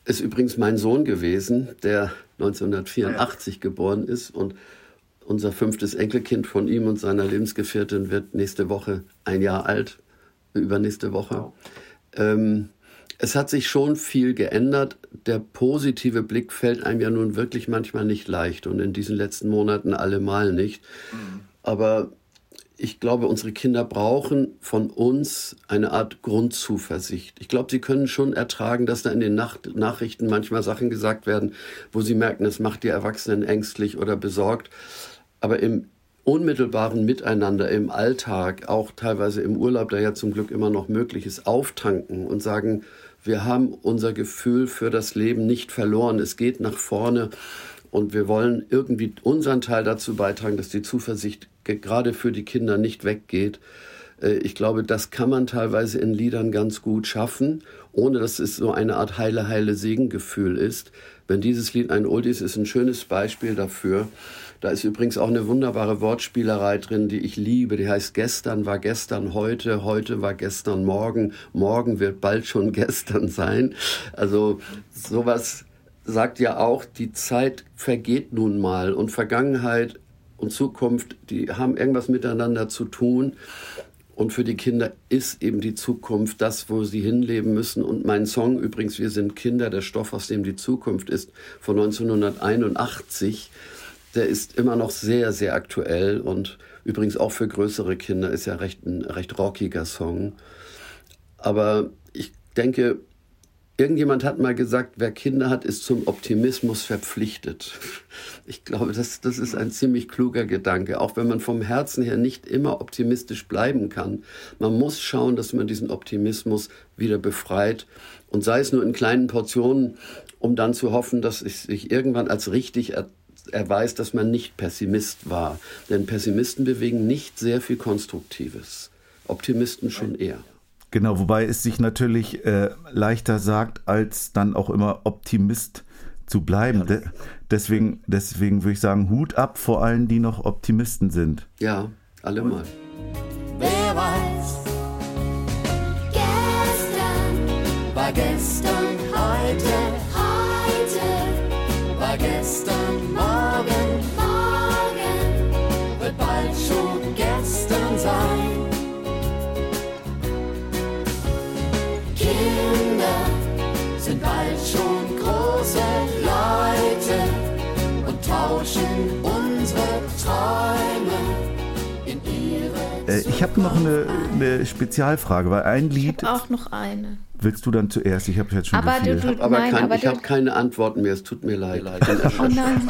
Ist übrigens mein Sohn gewesen, der 1984 ja. geboren ist und unser fünftes Enkelkind von ihm und seiner Lebensgefährtin wird nächste Woche ein Jahr alt, übernächste Woche. Wow. Ähm, es hat sich schon viel geändert. Der positive Blick fällt einem ja nun wirklich manchmal nicht leicht und in diesen letzten Monaten allemal nicht. Mhm. Aber ich glaube, unsere Kinder brauchen von uns eine Art Grundzuversicht. Ich glaube, sie können schon ertragen, dass da in den Nacht Nachrichten manchmal Sachen gesagt werden, wo sie merken, es macht die Erwachsenen ängstlich oder besorgt. Aber im unmittelbaren Miteinander im Alltag, auch teilweise im Urlaub, der ja zum Glück immer noch möglich ist, auftanken und sagen, wir haben unser Gefühl für das Leben nicht verloren. Es geht nach vorne und wir wollen irgendwie unseren Teil dazu beitragen, dass die Zuversicht gerade für die Kinder nicht weggeht. Äh, ich glaube, das kann man teilweise in Liedern ganz gut schaffen, ohne dass es so eine Art heile, heile Segengefühl ist. Wenn dieses Lied ein Oldies ist, ein schönes Beispiel dafür. Da ist übrigens auch eine wunderbare Wortspielerei drin, die ich liebe. Die heißt gestern war gestern heute, heute war gestern morgen, morgen wird bald schon (laughs) gestern sein. Also sowas sagt ja auch, die Zeit vergeht nun mal und Vergangenheit und Zukunft, die haben irgendwas miteinander zu tun. Und für die Kinder ist eben die Zukunft das, wo sie hinleben müssen. Und mein Song übrigens, Wir sind Kinder, der Stoff, aus dem die Zukunft ist, von 1981 der ist immer noch sehr, sehr aktuell und übrigens auch für größere Kinder ist ja recht, ein recht rockiger Song. Aber ich denke, irgendjemand hat mal gesagt, wer Kinder hat, ist zum Optimismus verpflichtet. (laughs) Ich glaube, das, das ist ein ziemlich kluger Gedanke, auch wenn man vom Herzen her nicht immer optimistisch bleiben kann. Man muss schauen, dass man diesen Optimismus wieder befreit und sei es nur in kleinen Portionen, um dann zu hoffen, dass es sich irgendwann als richtig er weiß, dass man nicht Pessimist war. Denn Pessimisten bewegen nicht sehr viel Konstruktives. Optimisten schon eher. Genau, wobei es sich natürlich äh, leichter sagt, als dann auch immer Optimist zu bleiben. Ja. De deswegen, deswegen würde ich sagen, Hut ab vor allen, die noch Optimisten sind. Ja, alle mal. Wer weiß, gestern war gestern heute, heute war gestern tauschen ich habe noch eine, eine, Spezialfrage, weil ein Lied. Ich auch noch eine. Willst du dann zuerst? Ich habe jetzt schon aber viel. Du, du, aber nein, kein, aber ich habe keine Antworten mehr. Es tut mir leid. oh nein.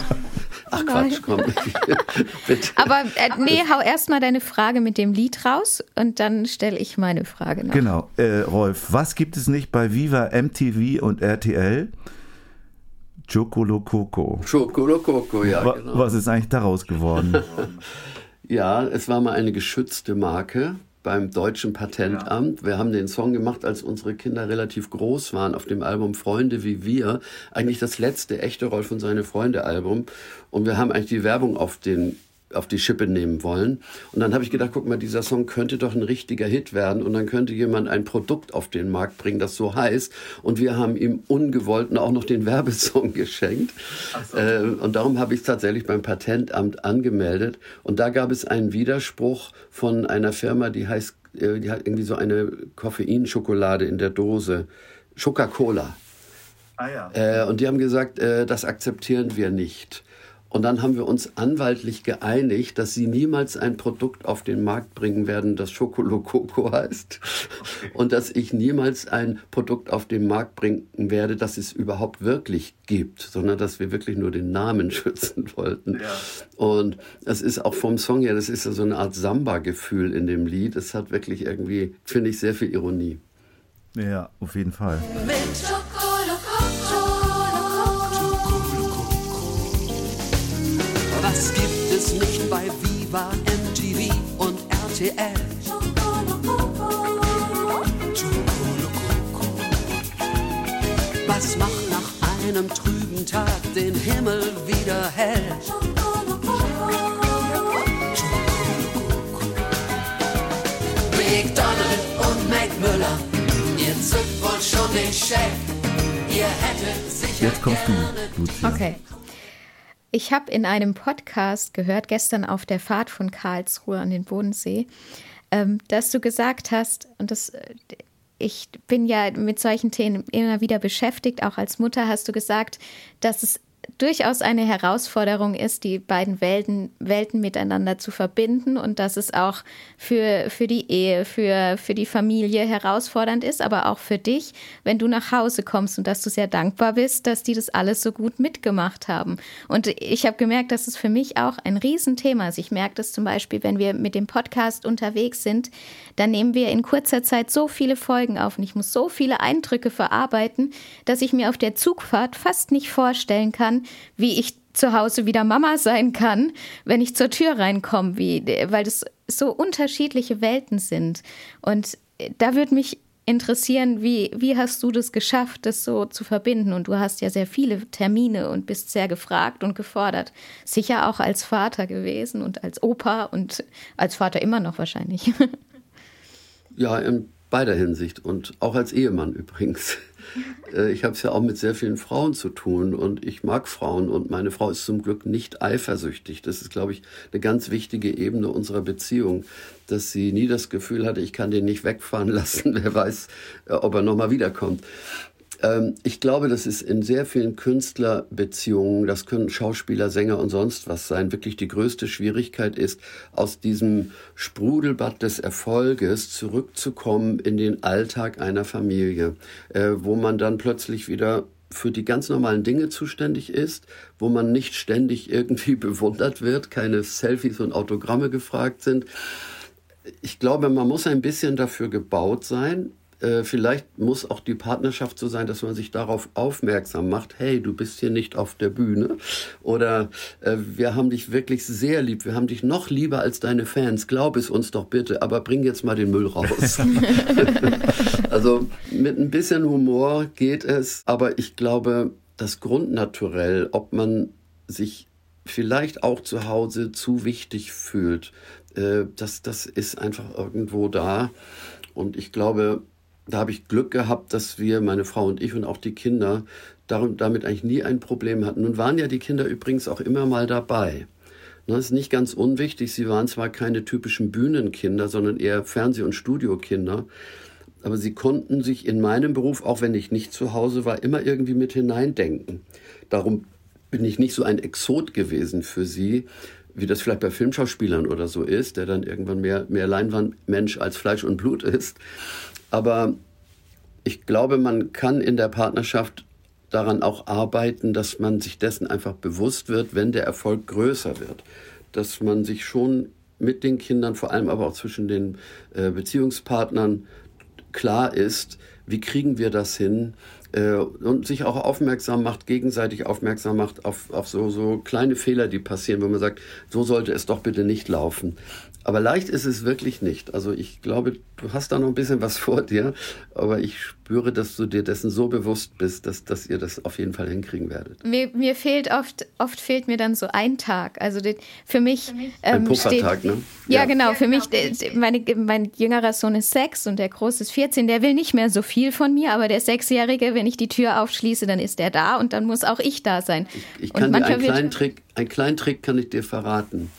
Ach Quatsch, komm. (laughs) Bitte. Aber äh, nee, hau erstmal deine Frage mit dem Lied raus und dann stelle ich meine Frage noch. Genau. Äh, Rolf, was gibt es nicht bei Viva, MTV und RTL? Chocolococo. Chocolococo, ja. Genau. Was ist eigentlich daraus geworden? (laughs) ja, es war mal eine geschützte Marke beim deutschen Patentamt. Ja. Wir haben den Song gemacht, als unsere Kinder relativ groß waren, auf dem Album Freunde wie wir. Eigentlich das letzte echte Rolf und seine Freunde Album. Und wir haben eigentlich die Werbung auf den auf die Schippe nehmen wollen. Und dann habe ich gedacht, guck mal, dieser Song könnte doch ein richtiger Hit werden und dann könnte jemand ein Produkt auf den Markt bringen, das so heißt. Und wir haben ihm ungewollt auch noch den (laughs) Werbesong geschenkt. So. Äh, und darum habe ich es tatsächlich beim Patentamt angemeldet. Und da gab es einen Widerspruch von einer Firma, die heißt, äh, die hat irgendwie so eine Koffeinschokolade in der Dose. Coca-Cola. Ah, ja. Äh, und die haben gesagt, äh, das akzeptieren wir nicht. Und dann haben wir uns anwaltlich geeinigt, dass sie niemals ein Produkt auf den Markt bringen werden, das Schokolococo heißt. Okay. Und dass ich niemals ein Produkt auf den Markt bringen werde, das es überhaupt wirklich gibt, sondern dass wir wirklich nur den Namen (laughs) schützen wollten. Ja. Und es ist auch vom Song her, das ist ja so eine Art Samba-Gefühl in dem Lied. Es hat wirklich irgendwie, finde ich, sehr viel Ironie. Ja, auf jeden Fall. Mit nicht bei Viva, MTV und RTL? Was macht nach einem trüben Tag den Himmel wieder hell? Big Donald und Mac Müller, ihr zückt wohl schon den Scheck. Ihr hättet sicher Jetzt kommst du, Lucia. Okay. Ich habe in einem Podcast gehört, gestern auf der Fahrt von Karlsruhe an den Bodensee, ähm, dass du gesagt hast, und das, äh, ich bin ja mit solchen Themen immer wieder beschäftigt, auch als Mutter hast du gesagt, dass es durchaus eine Herausforderung ist, die beiden Welten, Welten miteinander zu verbinden und dass es auch für, für die Ehe, für, für die Familie herausfordernd ist, aber auch für dich, wenn du nach Hause kommst und dass du sehr dankbar bist, dass die das alles so gut mitgemacht haben. Und ich habe gemerkt, dass es für mich auch ein Riesenthema ist. Ich merke das zum Beispiel, wenn wir mit dem Podcast unterwegs sind, dann nehmen wir in kurzer Zeit so viele Folgen auf und ich muss so viele Eindrücke verarbeiten, dass ich mir auf der Zugfahrt fast nicht vorstellen kann, wie ich zu Hause wieder Mama sein kann, wenn ich zur Tür reinkomme, wie, weil das so unterschiedliche Welten sind. Und da würde mich interessieren, wie, wie hast du das geschafft, das so zu verbinden? Und du hast ja sehr viele Termine und bist sehr gefragt und gefordert. Sicher auch als Vater gewesen und als Opa und als Vater immer noch wahrscheinlich. (laughs) Ja, in beider Hinsicht und auch als Ehemann übrigens. Äh, ich habe es ja auch mit sehr vielen Frauen zu tun und ich mag Frauen und meine Frau ist zum Glück nicht eifersüchtig. Das ist, glaube ich, eine ganz wichtige Ebene unserer Beziehung, dass sie nie das Gefühl hatte, ich kann den nicht wegfahren (laughs) lassen, wer weiß, äh, ob er nochmal wiederkommt. Ähm, ich glaube, das ist in sehr vielen Künstlerbeziehungen, das können Schauspieler, Sänger und sonst was sein, wirklich die größte Schwierigkeit ist, aus diesem Sprudelbad des Erfolges zurückzukommen in den Alltag einer Familie, äh, wo man dann plötzlich wieder für die ganz normalen Dinge zuständig ist, wo man nicht ständig irgendwie (laughs) bewundert wird, keine Selfies und Autogramme gefragt sind. Ich glaube, man muss ein bisschen dafür gebaut sein, äh, vielleicht muss auch die Partnerschaft so sein, dass man sich darauf aufmerksam macht, hey, du bist hier nicht auf der Bühne oder äh, wir haben dich wirklich sehr lieb, wir haben dich noch lieber als deine Fans, glaub es uns doch bitte, aber bring jetzt mal den Müll raus. (laughs) (laughs) also mit ein bisschen Humor geht es, aber ich glaube, das Grundnaturell, ob man sich vielleicht auch zu Hause zu wichtig fühlt, äh, das, das ist einfach irgendwo da. Und ich glaube, da habe ich Glück gehabt, dass wir, meine Frau und ich und auch die Kinder, darum, damit eigentlich nie ein Problem hatten. Nun waren ja die Kinder übrigens auch immer mal dabei. Das ist nicht ganz unwichtig. Sie waren zwar keine typischen Bühnenkinder, sondern eher Fernseh- und Studiokinder. Aber sie konnten sich in meinem Beruf, auch wenn ich nicht zu Hause war, immer irgendwie mit hineindenken. Darum bin ich nicht so ein Exot gewesen für sie, wie das vielleicht bei Filmschauspielern oder so ist, der dann irgendwann mehr, mehr Leinwandmensch als Fleisch und Blut ist. Aber ich glaube, man kann in der Partnerschaft daran auch arbeiten, dass man sich dessen einfach bewusst wird, wenn der Erfolg größer wird. Dass man sich schon mit den Kindern, vor allem aber auch zwischen den äh, Beziehungspartnern klar ist, wie kriegen wir das hin, äh, und sich auch aufmerksam macht, gegenseitig aufmerksam macht auf, auf so, so kleine Fehler, die passieren, wo man sagt, so sollte es doch bitte nicht laufen. Aber leicht ist es wirklich nicht. Also ich glaube, du hast da noch ein bisschen was (laughs) vor dir, aber ich spüre, dass du dir dessen so bewusst bist, dass, dass ihr das auf jeden Fall hinkriegen werdet. Mir, mir fehlt oft, oft fehlt mir dann so ein Tag. Also die, für mich, für mich ähm, ein Puffertag, steht, ne? Ja, ja, genau. Für mich, meine, mein jüngerer Sohn ist sechs und der große ist 14. Der will nicht mehr so viel von mir, aber der Sechsjährige, wenn ich die Tür aufschließe, dann ist er da und dann muss auch ich da sein. Ich, ich kann dir einen kleinen Trick, einen kleinen Trick kann ich dir verraten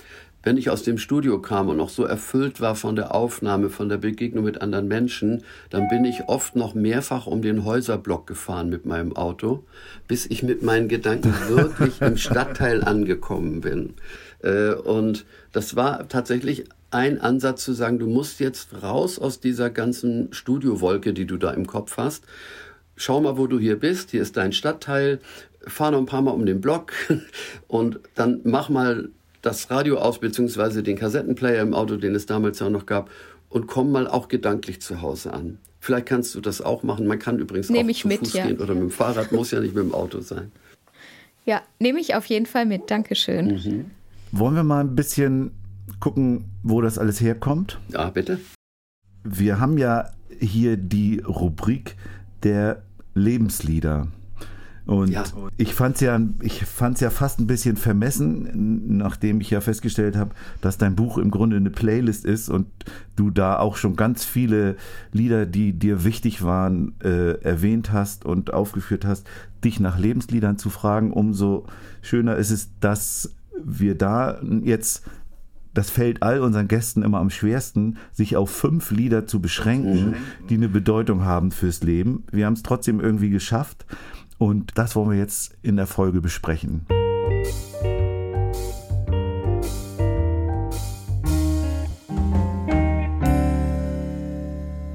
wenn ich aus dem Studio kam und noch so erfüllt war von der Aufnahme, von der Begegnung mit anderen Menschen, dann bin ich oft noch mehrfach um den Häuserblock gefahren mit meinem Auto, bis ich mit meinen Gedanken (laughs) wirklich im Stadtteil angekommen bin. Äh, und das war tatsächlich ein Ansatz zu sagen, du musst jetzt raus aus dieser ganzen Studiowolke, die du da im Kopf hast. Schau mal, wo du hier bist. Hier ist dein Stadtteil. Fahr noch ein paar Mal um den Block (laughs) und dann mach mal das Radio aus, beziehungsweise den Kassettenplayer im Auto, den es damals ja auch noch gab, und komm mal auch gedanklich zu Hause an. Vielleicht kannst du das auch machen. Man kann übrigens Nehm auch zu mit, Fuß ja. gehen oder mit dem Fahrrad, muss ja nicht mit dem Auto sein. Ja, nehme ich auf jeden Fall mit. Dankeschön. Mhm. Wollen wir mal ein bisschen gucken, wo das alles herkommt? Ja, bitte. Wir haben ja hier die Rubrik der Lebenslieder. Und Ja. ich fand es ja, ich fand's ja fast ein bisschen vermessen, nachdem ich ja festgestellt habe, dass dein Buch im Grunde eine Playlist ist und du da auch schon ganz viele Lieder, die dir wichtig waren, äh, erwähnt hast und aufgeführt hast, dich nach Lebensliedern zu fragen. Umso schöner ist es, dass wir da jetzt das fällt all unseren Gästen immer am schwersten, sich auf fünf Lieder zu beschränken, die eine Bedeutung haben fürs Leben. Wir haben es trotzdem irgendwie geschafft und das wollen wir jetzt in der Folge besprechen.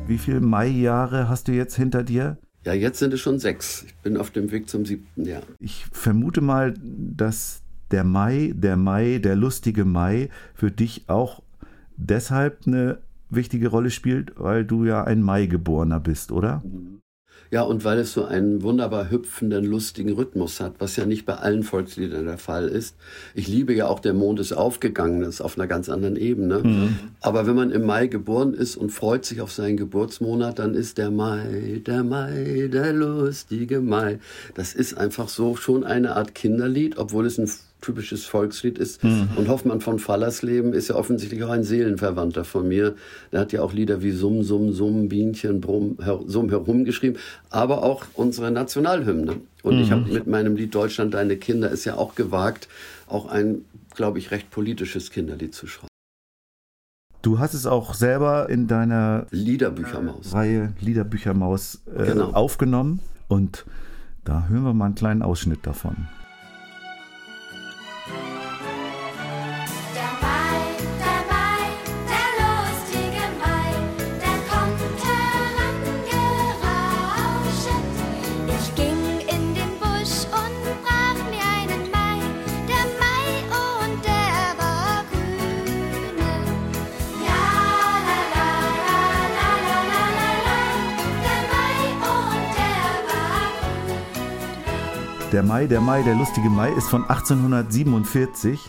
Wie viele Mai-Jahre hast du jetzt hinter dir? Ja, jetzt sind es schon sechs. Ich bin auf dem Weg zum siebten Jahr. Ich vermute mal, dass der Mai, der Mai, der lustige Mai für dich auch deshalb eine wichtige Rolle spielt, weil du ja ein Mai-Geborener bist, oder? Ja, und weil es so einen wunderbar hüpfenden, lustigen Rhythmus hat, was ja nicht bei allen Volksliedern der Fall ist. Ich liebe ja auch Der Mond ist aufgegangen, das ist auf einer ganz anderen Ebene. Aber wenn man im Mai geboren ist und freut sich auf seinen Geburtsmonat, dann ist der Mai, der Mai, der lustige Mai. Das ist einfach so schon eine Art Kinderlied, obwohl es ein typisches Volkslied ist. Und Hoffmann von Fallersleben ist ja offensichtlich auch ein Seelenverwandter von mir. Der hat ja auch Lieder wie Summ, Summ, Summ, Bienchen, Brumm, her, Summ herumgeschrieben, aber auch unsere Nationalhymne. Und ich habe mit meinem Lied Deutschland, deine Kinder ist ja auch gewagt, auch ein, glaube ich, recht politisches Kinderlied zu schreiben. Du hast es auch selber in deiner Liederbüchermaus. Reihe Liederbüchermaus äh, Genau. aufgenommen und da hören wir mal einen kleinen Ausschnitt davon. Der Mai, der Mai, der lustige Mai ist von 1847.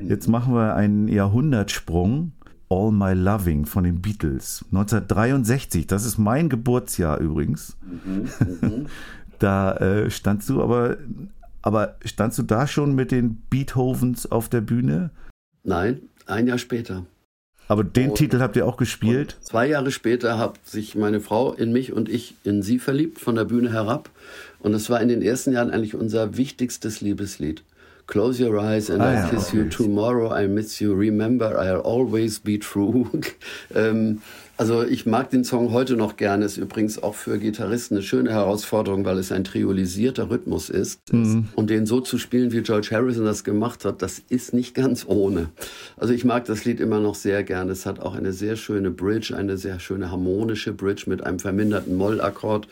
Jetzt machen wir einen Jahrhundertsprung. All My Loving von den Beatles. 1963, das ist mein Geburtsjahr übrigens. (laughs) da äh, standst du aber, aber standst du da schon mit den Beethovens auf der Bühne? Nein, ein Jahr später. Aber den Und- Titel habt ihr auch gespielt? Zwei Jahre später hat sich meine Frau in mich und ich in sie verliebt, von der Bühne herab. Und das war in den ersten Jahren eigentlich unser wichtigstes Liebeslied. Close your eyes and Ah, I ja, kiss okay. you tomorrow. I miss you. Remember, I'll always be true. (laughs) ähm, also ich mag den Song heute noch gerne. Ist übrigens auch für Gitarristen eine schöne Herausforderung, weil es ein triolisierter Rhythmus ist. Und den so zu spielen, wie George Harrison das gemacht hat, das ist nicht ganz ohne. Also ich mag das Lied immer noch sehr gerne. Es hat auch eine sehr schöne Bridge, eine sehr schöne harmonische Bridge mit einem verminderten Mollakkord.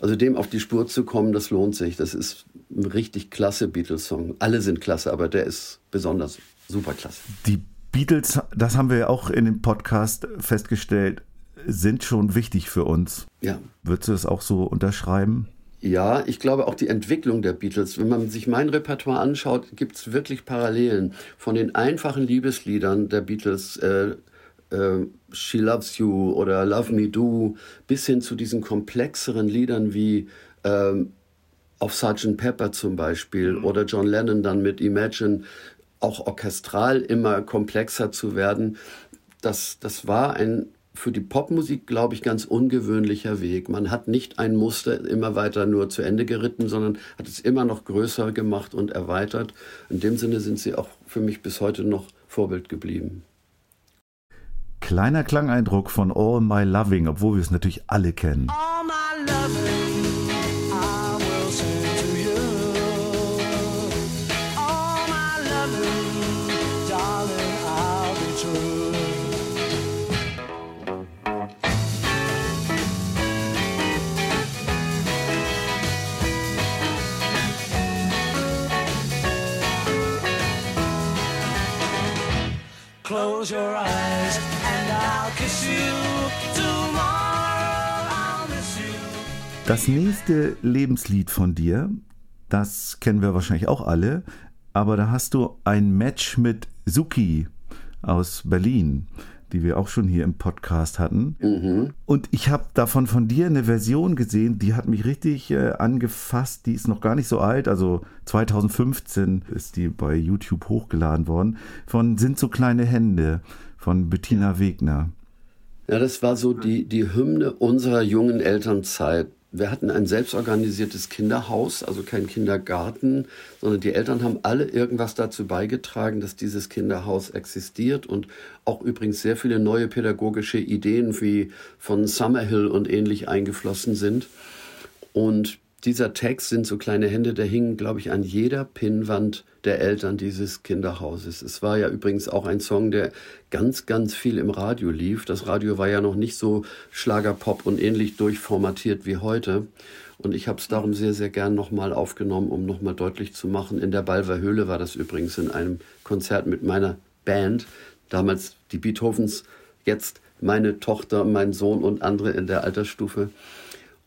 Also dem auf die Spur zu kommen, das lohnt sich. Das ist ein richtig klasse Beatles-Song. Alle sind klasse, aber der ist besonders super klasse. Die Beatles, das haben wir ja auch in dem Podcast festgestellt, sind schon wichtig für uns. Ja. Würdest du das auch so unterschreiben? Ja, ich glaube auch die Entwicklung der Beatles. Wenn man sich mein Repertoire anschaut, gibt es wirklich Parallelen von den einfachen Liebesliedern der Beatles. Äh, äh, She Loves You oder Love Me Do, bis hin zu diesen komplexeren Liedern wie ähm, auf Sgt. Pepper zum Beispiel oder John Lennon dann mit Imagine, auch orchestral immer komplexer zu werden. Das, das war ein für die Popmusik, glaube ich, ganz ungewöhnlicher Weg. Man hat nicht ein Muster immer weiter nur zu Ende geritten, sondern hat es immer noch größer gemacht und erweitert. In dem Sinne sind sie auch für mich bis heute noch Vorbild geblieben. Kleiner Klangeindruck von All My Loving, obwohl wir es natürlich alle kennen. All my loving, Close your eyes and I'll kiss you. Tomorrow I'll miss you. Das nächste Lebenslied von dir, das kennen wir wahrscheinlich auch alle, aber da hast du ein Match mit Suki aus Berlin. Die wir auch schon hier im Podcast hatten. Mhm. Und ich habe davon von dir eine Version gesehen, die hat mich richtig äh, angefasst. Die ist noch gar nicht so alt, also 2015 ist die bei YouTube hochgeladen worden. Von Sind so kleine Hände von Bettina Wegner. Ja, das war so die, die Hymne unserer jungen Elternzeit. Wir hatten ein selbstorganisiertes Kinderhaus, also kein Kindergarten, sondern die Eltern haben alle irgendwas dazu beigetragen, dass dieses Kinderhaus existiert und auch übrigens sehr viele neue pädagogische Ideen wie von Summerhill und ähnlich eingeflossen sind. Und dieser Text sind so kleine Hände, der hing, glaube ich, an jeder Pinnwand der Eltern dieses Kinderhauses. Es war ja übrigens auch ein Song, der ganz, ganz viel im Radio lief. Das Radio war ja noch nicht so Schlagerpop und ähnlich durchformatiert wie heute. Und ich habe es darum sehr, sehr gern nochmal aufgenommen, um nochmal deutlich zu machen. In der Balver Höhle war das übrigens in einem Konzert mit meiner Band. Damals die Beethovens, jetzt meine Tochter, mein Sohn und andere in der Altersstufe.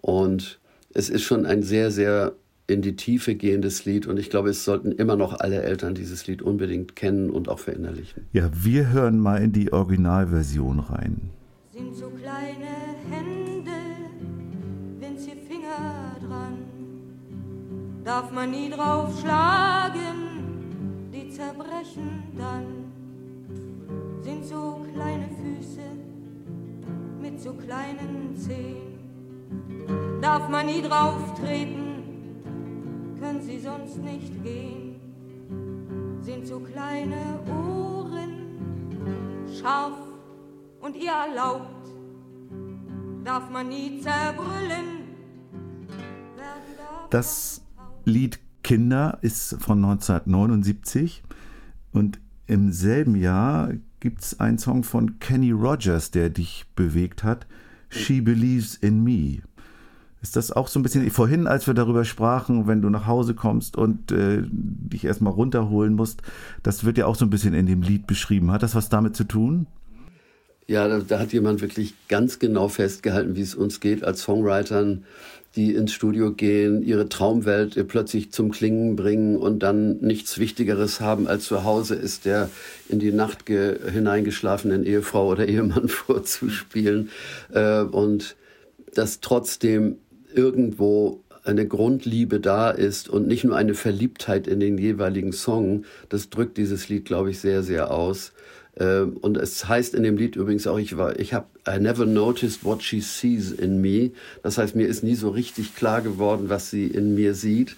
Und es ist schon ein sehr, sehr in die Tiefe gehendes Lied und ich glaube, es sollten immer noch alle Eltern dieses Lied unbedingt kennen und auch verinnerlichen. Ja, wir hören mal in die Originalversion rein. Sind so kleine Hände, winzige Finger dran, darf man nie drauf schlagen, die zerbrechen dann. Sind so kleine Füße mit so kleinen Zehen darf man nie drauf treten, können sie sonst nicht gehen. Sind so kleine Ohren, scharf und ihr erlaubt, darf man nie zerbrüllen. Das Lied Kinder ist von 1979 und im selben Jahr gibt es einen Song von Kenny Rogers, der dich bewegt hat. She Believes in Me. Ist das auch so ein bisschen, vorhin, als wir darüber sprachen, wenn du nach Hause kommst und äh, dich erstmal runterholen musst, das wird ja auch so ein bisschen in dem Lied beschrieben. Hat das was damit zu tun? Ja, da, da hat jemand wirklich ganz genau festgehalten, wie es uns geht als Songwritern, die ins Studio gehen, ihre Traumwelt plötzlich zum Klingen bringen und dann nichts Wichtigeres haben, als zu Hause ist der in die Nacht hineingeschlafenen Ehefrau oder Ehemann (laughs) vorzuspielen. Äh, und dass trotzdem irgendwo eine Grundliebe da ist und nicht nur eine Verliebtheit in den jeweiligen Song, das drückt dieses Lied, glaube ich, sehr, sehr aus. Ähm, und es heißt in dem Lied übrigens auch, ich war, ich habe, I never noticed what she sees in me. Das heißt, mir ist nie so richtig klar geworden, was sie in mir sieht.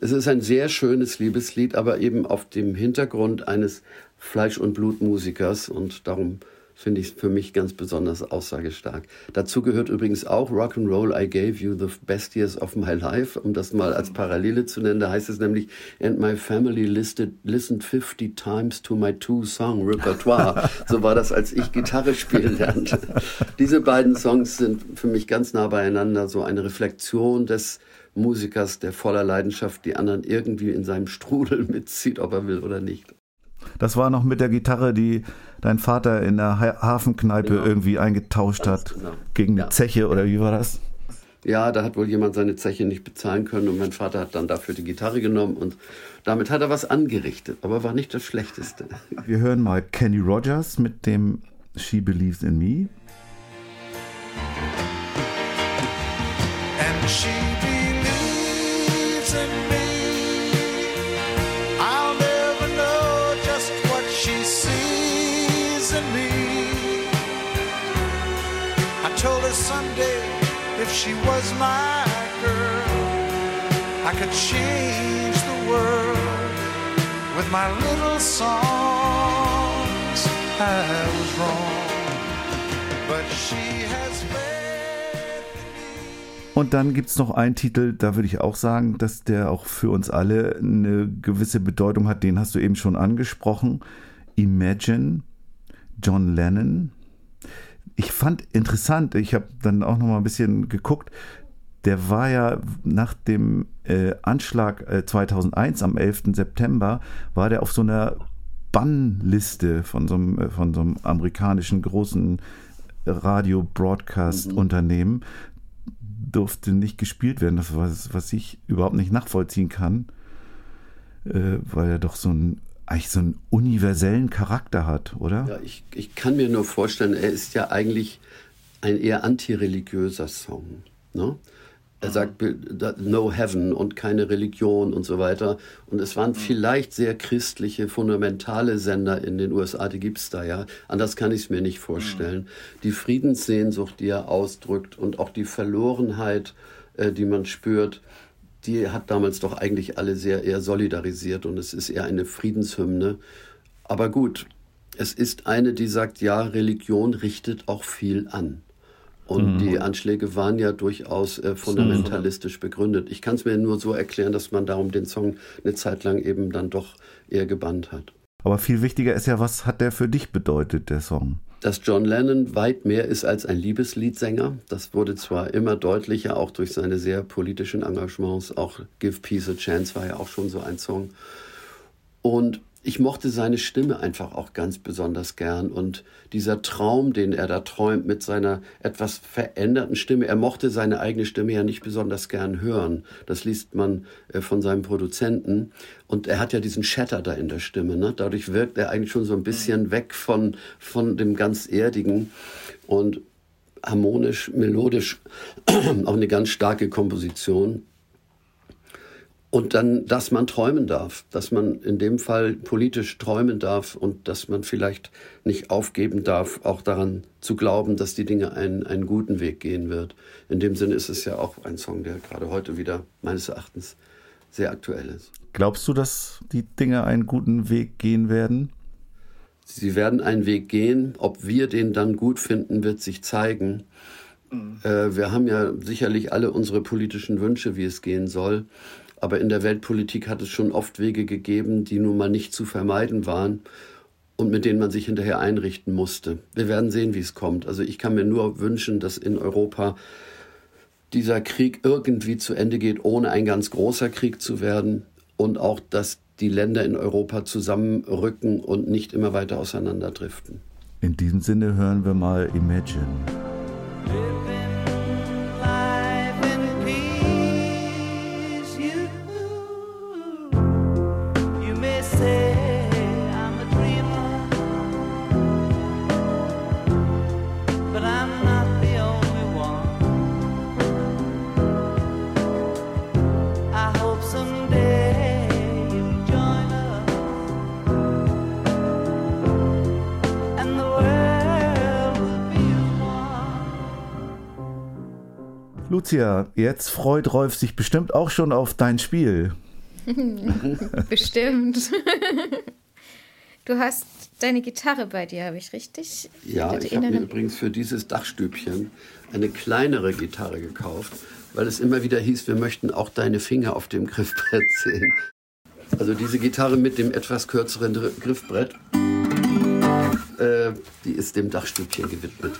Es ist ein sehr schönes Liebeslied, aber eben auf dem Hintergrund eines Fleisch- und Blutmusikers und darum finde ich für mich ganz besonders aussagestark. Dazu gehört übrigens auch Rock'n'Roll I Gave You the Best Years of My Life, um das mal als Parallele zu nennen. Da heißt es nämlich, and my family listed, listened 50 times to my two-song repertoire. (laughs) so war das, als ich Gitarre spielen lernte. Diese beiden Songs sind für mich ganz nah beieinander, so eine Reflexion des Musikers, der voller Leidenschaft die anderen irgendwie in seinem Strudel mitzieht, ob er will oder nicht. Das war noch mit der Gitarre, die dein Vater in der Hafenkneipe genau. irgendwie eingetauscht hat genau. gegen eine ja. Zeche oder wie war das? Ja, da hat wohl jemand seine Zeche nicht bezahlen können und mein Vater hat dann dafür die Gitarre genommen und damit hat er was angerichtet, aber war nicht das Schlechteste. (laughs) Wir hören mal Kenny Rogers mit dem She Believes in Me. And she believes someday if she was my girl, I could change the world with my little songs. I was wrong, but she has Und dann gibt es noch einen Titel, da würde ich auch sagen, dass der auch für uns alle eine gewisse Bedeutung hat. Den hast du eben schon angesprochen. Imagine, John Lennon, ich fand interessant, ich habe dann auch noch mal ein bisschen geguckt, der war ja nach dem äh, Anschlag äh, 2001 am 11. September, war der auf so einer Bannliste von so einem, äh, von so einem amerikanischen großen Radio-Broadcast-Unternehmen. Durfte nicht gespielt werden, das was, was ich überhaupt nicht nachvollziehen kann, äh, weil er doch so ein eigentlich so einen universellen Charakter hat, oder? Ja, ich, ich kann mir nur vorstellen, er ist ja eigentlich ein eher antireligiöser Song. Ne? Er sagt No Heaven und keine Religion und so weiter. Und es waren vielleicht sehr christliche, fundamentale Sender in den USA, die gibt es da ja. Anders kann ich es mir nicht vorstellen. Die Friedenssehnsucht, die er ausdrückt und auch die Verlorenheit, äh, die man spürt, die hat damals doch eigentlich alle sehr eher solidarisiert und es ist eher eine Friedenshymne. Aber gut, es ist eine, die sagt, ja, Religion richtet auch viel an. Und mhm. die Anschläge waren ja durchaus äh, fundamentalistisch begründet. Ich kann es mir nur so erklären, dass man darum den Song eine Zeit lang eben dann doch eher gebannt hat. Aber viel wichtiger ist ja, was hat der für dich bedeutet, der Song? Dass John Lennon weit mehr ist als ein Liebesliedsänger. Das wurde zwar immer deutlicher, auch durch seine sehr politischen Engagements. Auch Give Peace a Chance war ja auch schon so ein Song. Und ich mochte seine Stimme einfach auch ganz besonders gern und dieser Traum, den er da träumt mit seiner etwas veränderten Stimme. Er mochte seine eigene Stimme ja nicht besonders gern hören. Das liest man äh, von seinem Produzenten. Und er hat ja diesen Shatter da in der Stimme. Ne? Dadurch wirkt er eigentlich schon so ein bisschen weg von, von dem ganz Erdigen und harmonisch, melodisch (clears throat) auch eine ganz starke Komposition. Und dann, dass man träumen darf, dass man in dem Fall politisch träumen darf und dass man vielleicht nicht aufgeben darf, auch daran zu glauben, dass die Dinge einen, einen guten Weg gehen wird. In dem Sinne ist es ja auch ein Song, der gerade heute wieder meines Erachtens sehr aktuell ist. Glaubst du, dass die Dinge einen guten Weg gehen werden? Sie werden einen Weg gehen. Ob wir den dann gut finden, wird sich zeigen. Mhm. Äh, wir haben ja sicherlich alle unsere politischen Wünsche, wie es gehen soll. Aber in der Weltpolitik hat es schon oft Wege gegeben, die nun mal nicht zu vermeiden waren und mit denen man sich hinterher einrichten musste. Wir werden sehen, wie es kommt. Also ich kann mir nur wünschen, dass in Europa dieser Krieg irgendwie zu Ende geht, ohne ein ganz großer Krieg zu werden und auch, dass die Länder in Europa zusammenrücken und nicht immer weiter auseinanderdriften. In diesem Sinne hören wir mal Imagine. Lucia, jetzt freut Rolf sich bestimmt auch schon auf dein Spiel. (laughs) bestimmt. Du hast deine Gitarre bei dir, habe ich richtig? Ja, ich habe mir übrigens für dieses Dachstübchen eine kleinere Gitarre gekauft, weil es immer wieder hieß, wir möchten auch deine Finger auf dem Griffbrett (laughs) sehen. Also diese Gitarre mit dem etwas kürzeren Griffbrett, äh, die ist dem Dachstübchen gewidmet.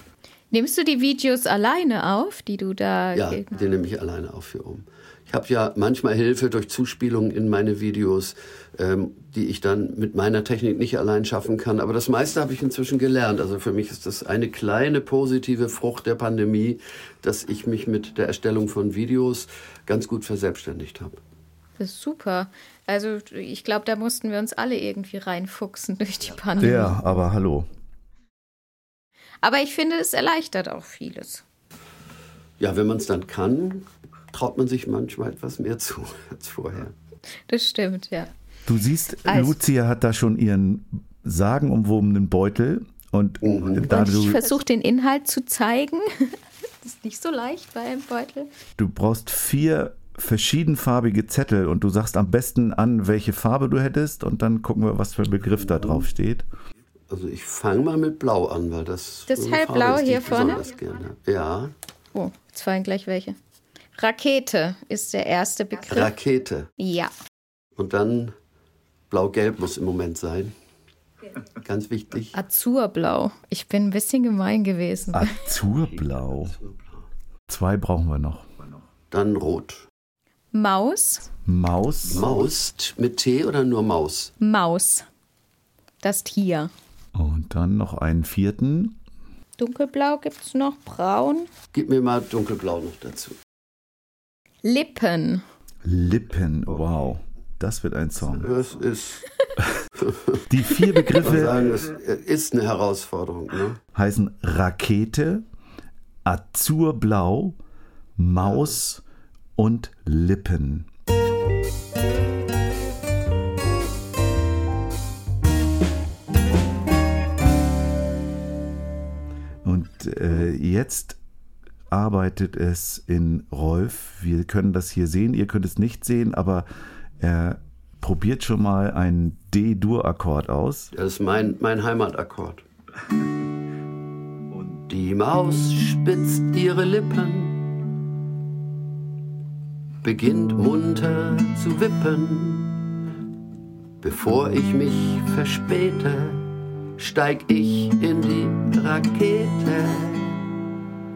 Nimmst du die Videos alleine auf, die du da. Ja, die nehme ich alleine auf für um. Ich habe ja manchmal Hilfe durch Zuspielungen in meine Videos, ähm, die ich dann mit meiner Technik nicht allein schaffen kann. Aber das meiste habe ich inzwischen gelernt. Also für mich ist das eine kleine positive Frucht der Pandemie, dass ich mich mit der Erstellung von Videos ganz gut verselbstständigt habe. Das ist super. Also ich glaube, da mussten wir uns alle irgendwie reinfuchsen durch die Pandemie. Ja, aber hallo. Aber ich finde, es erleichtert auch vieles. Ja, wenn man es dann kann, traut man sich manchmal etwas mehr zu (laughs) als vorher. Das stimmt, ja. Du siehst, also, Lucia hat da schon ihren sagenumwobenen Beutel. Und, mhm. da und ich versuche den Inhalt zu zeigen. (laughs) Das ist nicht so leicht bei einem Beutel. Du brauchst vier verschiedenfarbige Zettel und du sagst am besten an, welche Farbe du hättest und dann gucken wir, was für ein Begriff da drauf steht. Also ich fange mal mit Blau an, weil das. Das hellblaue hier vorne? Gerne. Ja. Oh, jetzt fallen gleich welche. Rakete ist der erste Begriff. Rakete. Ja. Und dann Blau-Gelb muss im Moment sein. Ganz wichtig. Azurblau. Ich bin ein bisschen gemein gewesen. Azurblau. Zwei brauchen wir noch. Dann Rot. Maus. Maus. Maus mit T oder nur Maus? Maus. Das Tier. Und dann noch einen vierten. Dunkelblau gibt es noch, braun. Gib mir mal dunkelblau noch dazu. Lippen. Lippen, wow. Das wird ein Song. Das ist (laughs) Die vier Begriffe sagen, es ist eine Herausforderung. Ne? heißen Rakete, Azurblau, Maus und Lippen. Und äh, jetzt arbeitet es in Rolf. Wir können das hier sehen, ihr könnt es nicht sehen, aber er probiert schon mal einen D-Dur-Akkord aus. Das ist mein, mein Heimatakkord. Die Maus spitzt ihre Lippen, beginnt munter zu wippen. Bevor ich mich verspäte, steig ich in die Rakete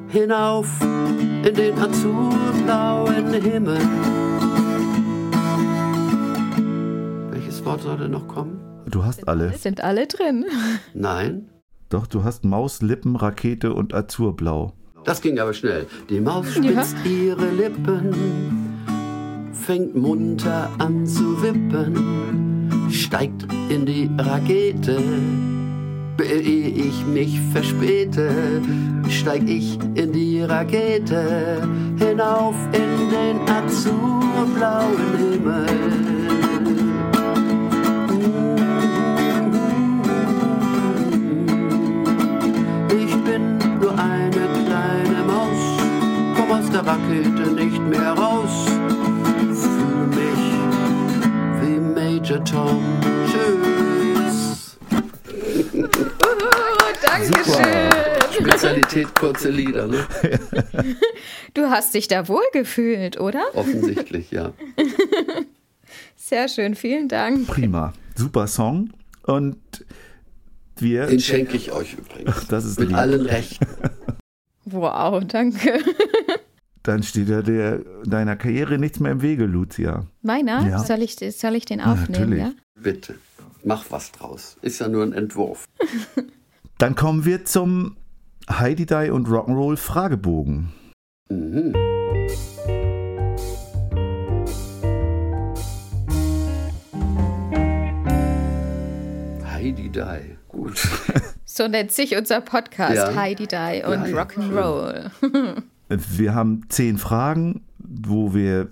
hinauf in den azurblauen Himmel. Welches Wort soll denn noch kommen? Du hast alle. Sind alle drin. Nein, Doch, du hast Maus, Lippen, Rakete und Azurblau. Das ging aber schnell. Die Maus spitzt ihre Lippen, fängt munter an zu wippen, steigt in die Rakete. Ehe ich mich verspäte, steig ich in die Rakete hinauf in den azurblauen Himmel. Ich bin nur eine kleine Maus, komm aus der Rakete nicht mehr raus. Fühle mich wie Major Tom. Dankeschön. Spezialität kurze Lieder, ne? (laughs) Du hast dich da wohl gefühlt, oder? Offensichtlich, ja. Sehr schön, vielen Dank. Prima. Super Song. Und wir. Den schenke ich euch übrigens. Das ist Mit lieb. allen Rechten. (laughs) Wow, danke. (laughs) Dann steht ja der, deiner Karriere nichts mehr im Wege, Lucia. Meiner? Ja. Soll, ich, soll ich den aufnehmen, natürlich. ja? Bitte. Mach was draus. Ist ja nur ein Entwurf. Dann kommen wir zum Heidi Die und Rock'n'Roll Fragebogen. Mhm. Heidi Die. Gut. (laughs) So nennt sich unser Podcast, Ja. Heidi Die und Ja, ja, Rock'n'Roll. Wir haben zehn Fragen, wo wir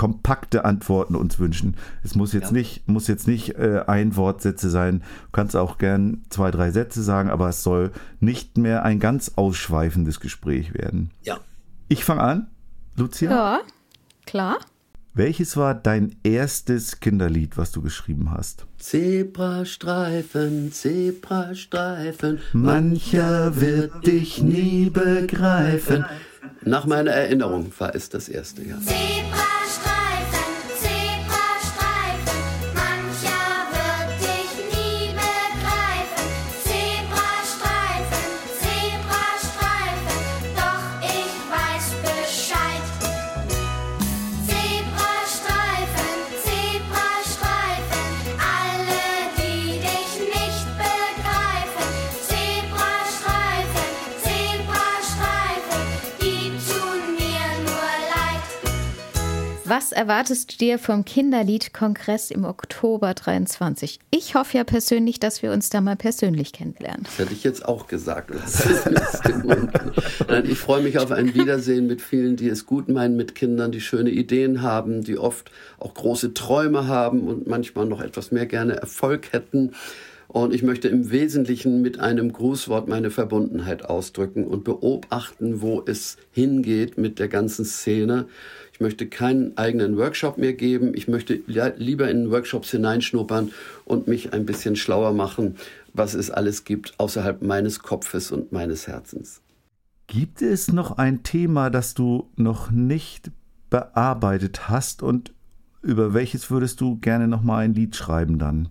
kompakte Antworten uns wünschen. Es muss jetzt Ja. nicht, muss jetzt nicht äh, ein Wortsätze sein. Du kannst auch gern zwei, drei Sätze sagen, aber es soll nicht mehr ein ganz ausschweifendes Gespräch werden. Ja. Ich fange an. Lucia, Ja, klar. welches war dein erstes Kinderlied, was du geschrieben hast? Zebrastreifen, Zebrastreifen, Mancher wird dich nie begreifen. Nach meiner Erinnerung war es das erste, ja. Zebrastreifen, Was erwartest du dir vom Kinderliedkongress im Oktober 23? Ich hoffe ja persönlich, dass wir uns da mal persönlich kennenlernen. Das hätte ich jetzt auch gesagt. (laughs) Ich freue mich auf ein Wiedersehen mit vielen, die es gut meinen mit Kindern, die schöne Ideen haben, die oft auch große Träume haben und manchmal noch etwas mehr gerne Erfolg hätten. Und ich möchte im Wesentlichen mit einem Grußwort meine Verbundenheit ausdrücken und beobachten, wo es hingeht mit der ganzen Szene. Ich möchte keinen eigenen Workshop mehr geben. Ich möchte li- lieber in Workshops hineinschnuppern und mich ein bisschen schlauer machen, was es alles gibt außerhalb meines Kopfes und meines Herzens. Gibt es noch ein Thema, das du noch nicht bearbeitet hast und über welches würdest du gerne noch mal ein Lied schreiben dann?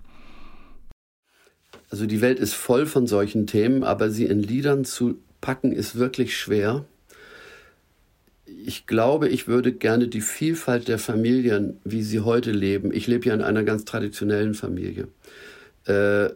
Also die Welt ist voll von solchen Themen, aber sie in Liedern zu packen ist wirklich schwer. Ich glaube, ich würde gerne die Vielfalt der Familien, wie sie heute leben, ich lebe ja in einer ganz traditionellen Familie, äh,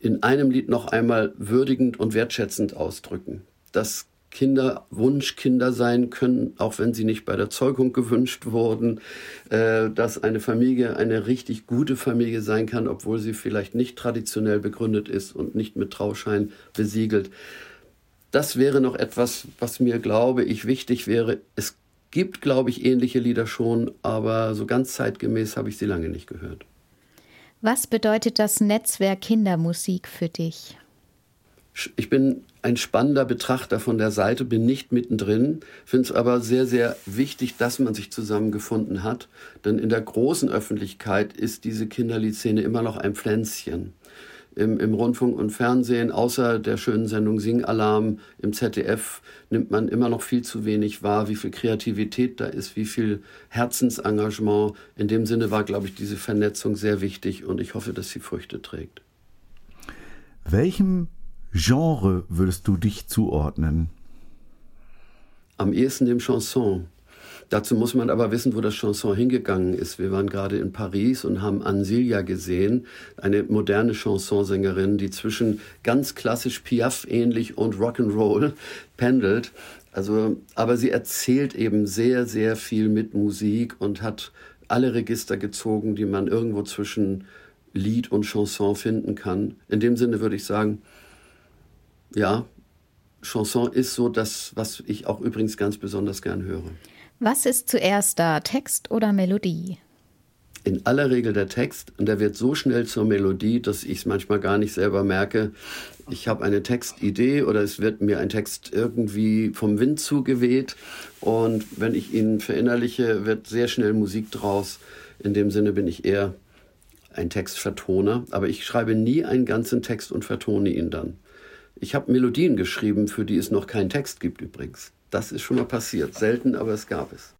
in einem Lied noch einmal würdigend und wertschätzend ausdrücken. Das Kinder Wunschkinder sein können, auch wenn sie nicht bei der Zeugung gewünscht wurden, äh, dass eine Familie eine richtig gute Familie sein kann, obwohl sie vielleicht nicht traditionell begründet ist und nicht mit Trauschein besiegelt. Das wäre noch etwas, was mir, glaube ich, wichtig wäre. Es gibt, glaube ich, ähnliche Lieder schon, aber so ganz zeitgemäß habe ich sie lange nicht gehört. Was bedeutet das Netzwerk Kindermusik für dich? Ich bin ein spannender Betrachter von der Seite, bin nicht mittendrin, finde es aber sehr, sehr wichtig, dass man sich zusammengefunden hat. Denn in der großen Öffentlichkeit ist diese Kinderliedszene immer noch ein Pflänzchen. Im, Im, Rundfunk und Fernsehen, außer der schönen Sendung Singalarm im ZDF, nimmt man immer noch viel zu wenig wahr, wie viel Kreativität da ist, wie viel Herzensengagement. In dem Sinne war, glaube ich, diese Vernetzung sehr wichtig und ich hoffe, dass sie Früchte trägt. Welchem Genre würdest du dich zuordnen? Am ehesten dem Chanson. Dazu muss man aber wissen, wo das Chanson hingegangen ist. Wir waren gerade in Paris und haben Ansilia gesehen, eine moderne Chansonsängerin, die zwischen ganz klassisch Piaf ähnlich und Rock'n'Roll pendelt. Also, aber sie erzählt eben sehr, sehr viel mit Musik und hat alle Register gezogen, die man irgendwo zwischen Lied und Chanson finden kann. In dem Sinne würde ich sagen, ja, Chanson ist so das, was ich auch übrigens ganz besonders gern höre. Was ist zuerst da, Text oder Melodie? In aller Regel der Text und der wird so schnell zur Melodie, dass ich es manchmal gar nicht selber merke. Ich habe eine Textidee oder es wird mir ein Text irgendwie vom Wind zugeweht und wenn ich ihn verinnerliche, wird sehr schnell Musik draus. In dem Sinne bin ich eher ein Textvertoner, aber ich schreibe nie einen ganzen Text und vertone ihn dann. Ich habe Melodien geschrieben, für die es noch keinen Text gibt übrigens. Das ist schon mal passiert. Selten, aber es gab es.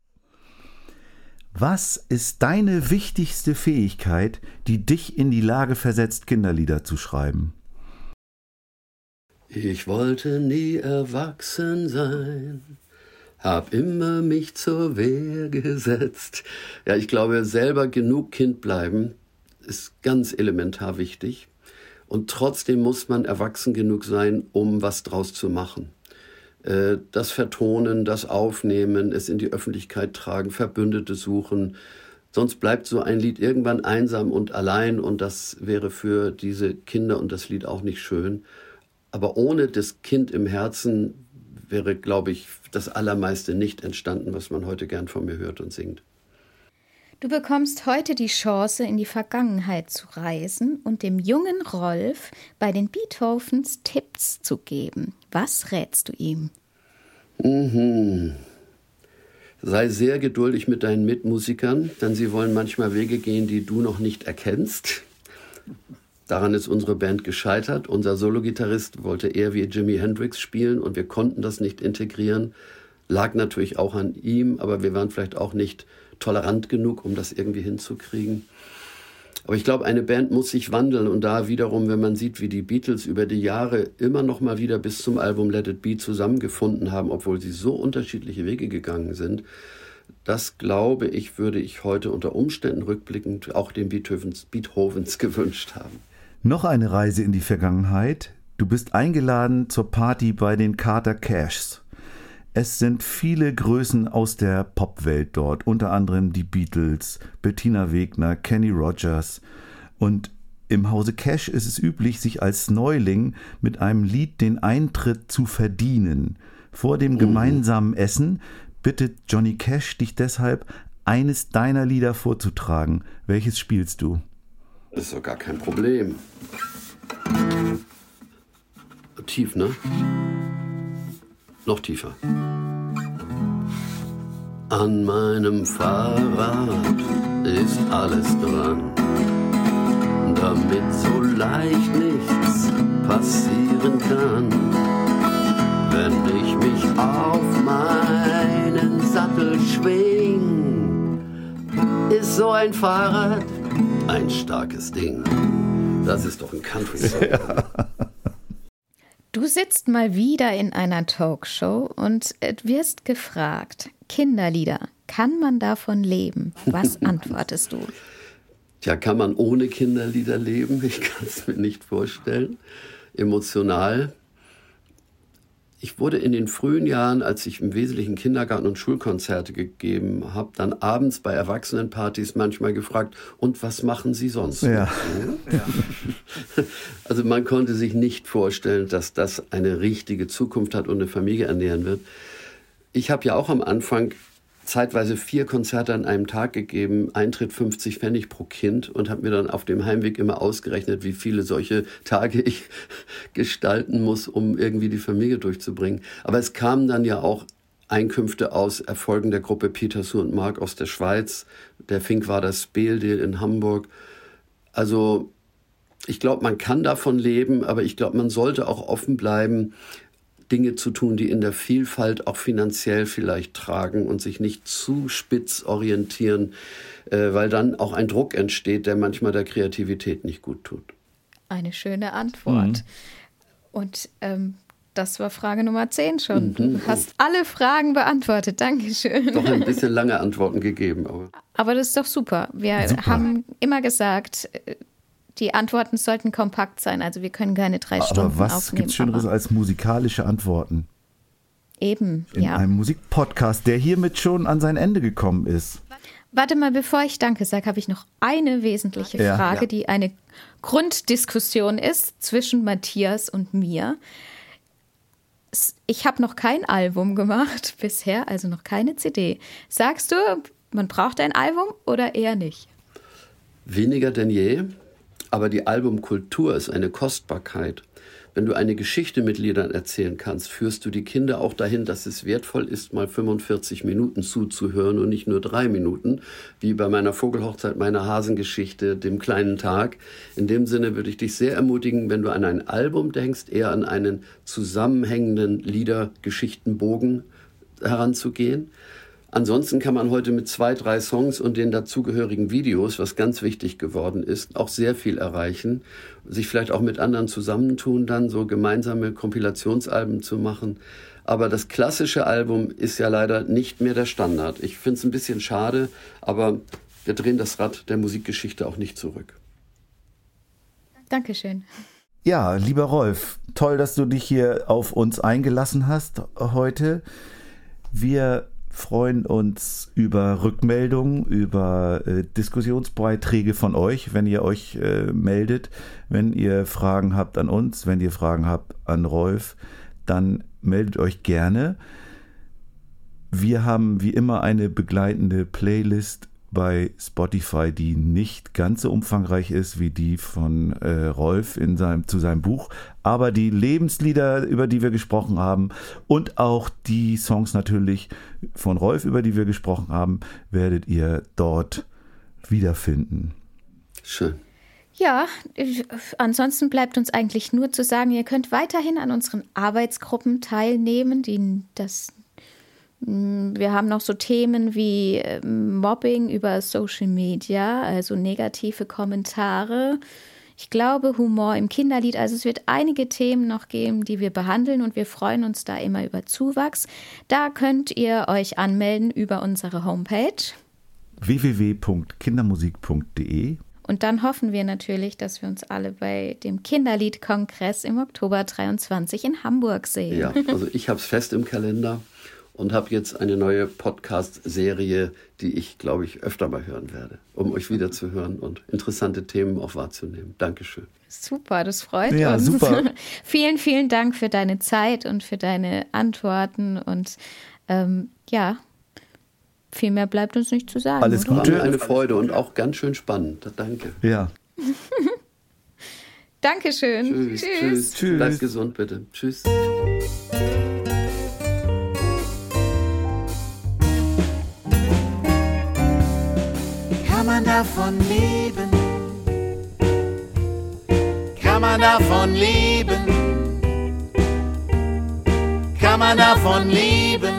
Was ist deine wichtigste Fähigkeit, die dich in die Lage versetzt, Kinderlieder zu schreiben? Ich wollte nie erwachsen sein, hab immer mich zur Wehr gesetzt. Ja, ich glaube, selber genug Kind bleiben ist ganz elementar wichtig. Und trotzdem muss man erwachsen genug sein, um was draus zu machen. Äh, das Vertonen, das Aufnehmen, es in die Öffentlichkeit tragen, Verbündete suchen. Sonst bleibt so ein Lied irgendwann einsam und allein und das wäre für diese Kinder und das Lied auch nicht schön. Aber ohne das Kind im Herzen wäre, glaube ich, das Allermeiste nicht entstanden, was man heute gern von mir hört und singt. Du bekommst heute die Chance, in die Vergangenheit zu reisen und dem jungen Rolf bei den Beethovens Tipps zu geben. Was rätst du ihm? Mhm. Sei sehr geduldig mit deinen Mitmusikern, denn sie wollen manchmal Wege gehen, die du noch nicht erkennst. Daran ist unsere Band gescheitert. Unser Sologitarrist wollte eher wie Jimi Hendrix spielen und wir konnten das nicht integrieren. Lag natürlich auch an ihm, aber wir waren vielleicht auch nicht tolerant genug, um das irgendwie hinzukriegen. Aber ich glaube, eine Band muss sich wandeln und da wiederum, wenn man sieht, wie die Beatles über die Jahre immer noch mal wieder bis zum Album Let It Be zusammengefunden haben, obwohl sie so unterschiedliche Wege gegangen sind, das glaube ich, würde ich heute unter Umständen rückblickend auch den Beethovens, Beethovens gewünscht haben. Noch eine Reise in die Vergangenheit. Du bist eingeladen zur Party bei den Carter Cashs. Es sind viele Größen aus der Popwelt dort, unter anderem die Beatles, Bettina Wegner, Kenny Rogers. Und im Hause Cash ist es üblich, sich als Neuling mit einem Lied den Eintritt zu verdienen. Vor dem mhm. gemeinsamen Essen bittet Johnny Cash dich deshalb, eines deiner Lieder vorzutragen. Welches spielst du? Das ist doch gar kein Problem. Tief, ne? Noch tiefer. An meinem Fahrrad ist alles dran, damit so leicht nichts passieren kann. Wenn ich mich auf meinen Sattel schwing, ist so ein Fahrrad ein starkes Ding. Das ist doch ein Country-Song. Ja. (laughs) (laughs) Du sitzt mal wieder in einer Talkshow und wirst gefragt, Kinderlieder, kann man davon leben? Was (laughs) antwortest du? Tja, kann man ohne Kinderlieder leben? Ich kann es mir nicht vorstellen. Emotional. Ich wurde in den frühen Jahren, als ich im Wesentlichen Kindergarten- und Schulkonzerte gegeben habe, dann abends bei Erwachsenenpartys manchmal gefragt, und was machen Sie sonst? Ja. ja. (laughs) Also man konnte sich nicht vorstellen, dass das eine richtige Zukunft hat und eine Familie ernähren wird. Ich habe ja auch am Anfang zeitweise vier Konzerte an einem Tag gegeben, Eintritt 50 Pfennig pro Kind und habe mir dann auf dem Heimweg immer ausgerechnet, wie viele solche Tage ich (laughs) gestalten muss, um irgendwie die Familie durchzubringen. Aber es kamen dann ja auch Einkünfte aus Erfolgen der Gruppe Petersu und Mark aus der Schweiz, der Fink war das Speeldeel in Hamburg. Also ich glaube, man kann davon leben, aber ich glaube, man sollte auch offen bleiben, Dinge zu tun, die in der Vielfalt auch finanziell vielleicht tragen und sich nicht zu spitz orientieren, äh, weil dann auch ein Druck entsteht, der manchmal der Kreativität nicht gut tut. Eine schöne Antwort. Mhm. Und ähm, das war Frage Nummer 10 schon. Mhm. Du hast alle Fragen beantwortet. Dankeschön. Doch ein (laughs) bisschen lange Antworten gegeben. Aber, aber das ist doch super. Wir super. haben immer gesagt, äh, die Antworten sollten kompakt sein. Also wir können keine drei aber Stunden was aufnehmen. Was gibt Schöneres als musikalische Antworten? Eben, In ja. einem Musikpodcast, der hiermit schon an sein Ende gekommen ist. Warte mal, bevor ich Danke sage, habe ich noch eine wesentliche Ja. Frage, Ja. die eine Grunddiskussion ist zwischen Matthias und mir. Ich habe noch kein Album gemacht (laughs) bisher, also noch keine CD. Sagst du, man braucht ein Album oder eher nicht? Weniger denn je, aber die Albumkultur ist eine Kostbarkeit. Wenn du eine Geschichte mit Liedern erzählen kannst, führst du die Kinder auch dahin, dass es wertvoll ist, mal 45 Minuten zuzuhören und nicht nur drei Minuten, wie bei meiner Vogelhochzeit, meiner Hasengeschichte, dem kleinen Tag. In dem Sinne würde ich dich sehr ermutigen, wenn du an ein Album denkst, eher an einen zusammenhängenden Liedergeschichtenbogen heranzugehen. Ansonsten kann man heute mit zwei, drei Songs und den dazugehörigen Videos, was ganz wichtig geworden ist, auch sehr viel erreichen. Sich vielleicht auch mit anderen zusammentun, dann so gemeinsame Kompilationsalben zu machen. Aber das klassische Album ist ja leider nicht mehr der Standard. Ich finde es ein bisschen schade, aber wir drehen das Rad der Musikgeschichte auch nicht zurück. Dankeschön. Ja, lieber Rolf, toll, dass du dich hier auf uns eingelassen hast heute. Wir freuen uns über Rückmeldungen, über äh, Diskussionsbeiträge von euch, wenn ihr euch äh, meldet, wenn ihr Fragen habt an uns, wenn ihr Fragen habt an Rolf, dann meldet euch gerne. Wir haben wie immer eine begleitende Playlist bei Spotify, die nicht ganz so umfangreich ist wie die von äh, Rolf in seinem, zu seinem Buch, aber die Lebenslieder, über die wir gesprochen haben und auch die Songs natürlich von Rolf, über die wir gesprochen haben, werdet ihr dort wiederfinden. Schön. Ja, äh, ansonsten bleibt uns eigentlich nur zu sagen, ihr könnt weiterhin an unseren Arbeitsgruppen teilnehmen, die das wir haben noch so Themen wie äh, Mobbing über Social Media, also negative Kommentare. Ich glaube, Humor im Kinderlied. Also es wird einige Themen noch geben, die wir behandeln und wir freuen uns da immer über Zuwachs. Da könnt ihr euch anmelden über unsere Homepage. www.kindermusik.de Und dann hoffen wir natürlich, dass wir uns alle bei dem Kinderliedkongress im Oktober 23 in Hamburg sehen. Ja, also ich habe es fest im Kalender und habe jetzt eine neue Podcast-Serie, die ich, glaube ich, öfter mal hören werde, um euch wieder zu hören und interessante Themen auch wahrzunehmen. Dankeschön. Super, das freut Ja, uns. super. (laughs) vielen, vielen Dank für deine Zeit und für deine Antworten. Und ähm, ja, viel mehr bleibt uns nicht zu sagen. Alles? War Gute. mir eine Freude und auch ganz schön spannend. Danke. Ja. (laughs) Dankeschön. Tschüss, tschüss. Tschüss. Bleibt gesund, bitte. Tschüss. Man davon leben? Kann man davon leben? Kann man davon leben?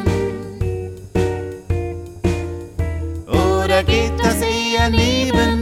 Oder geht das eher neben?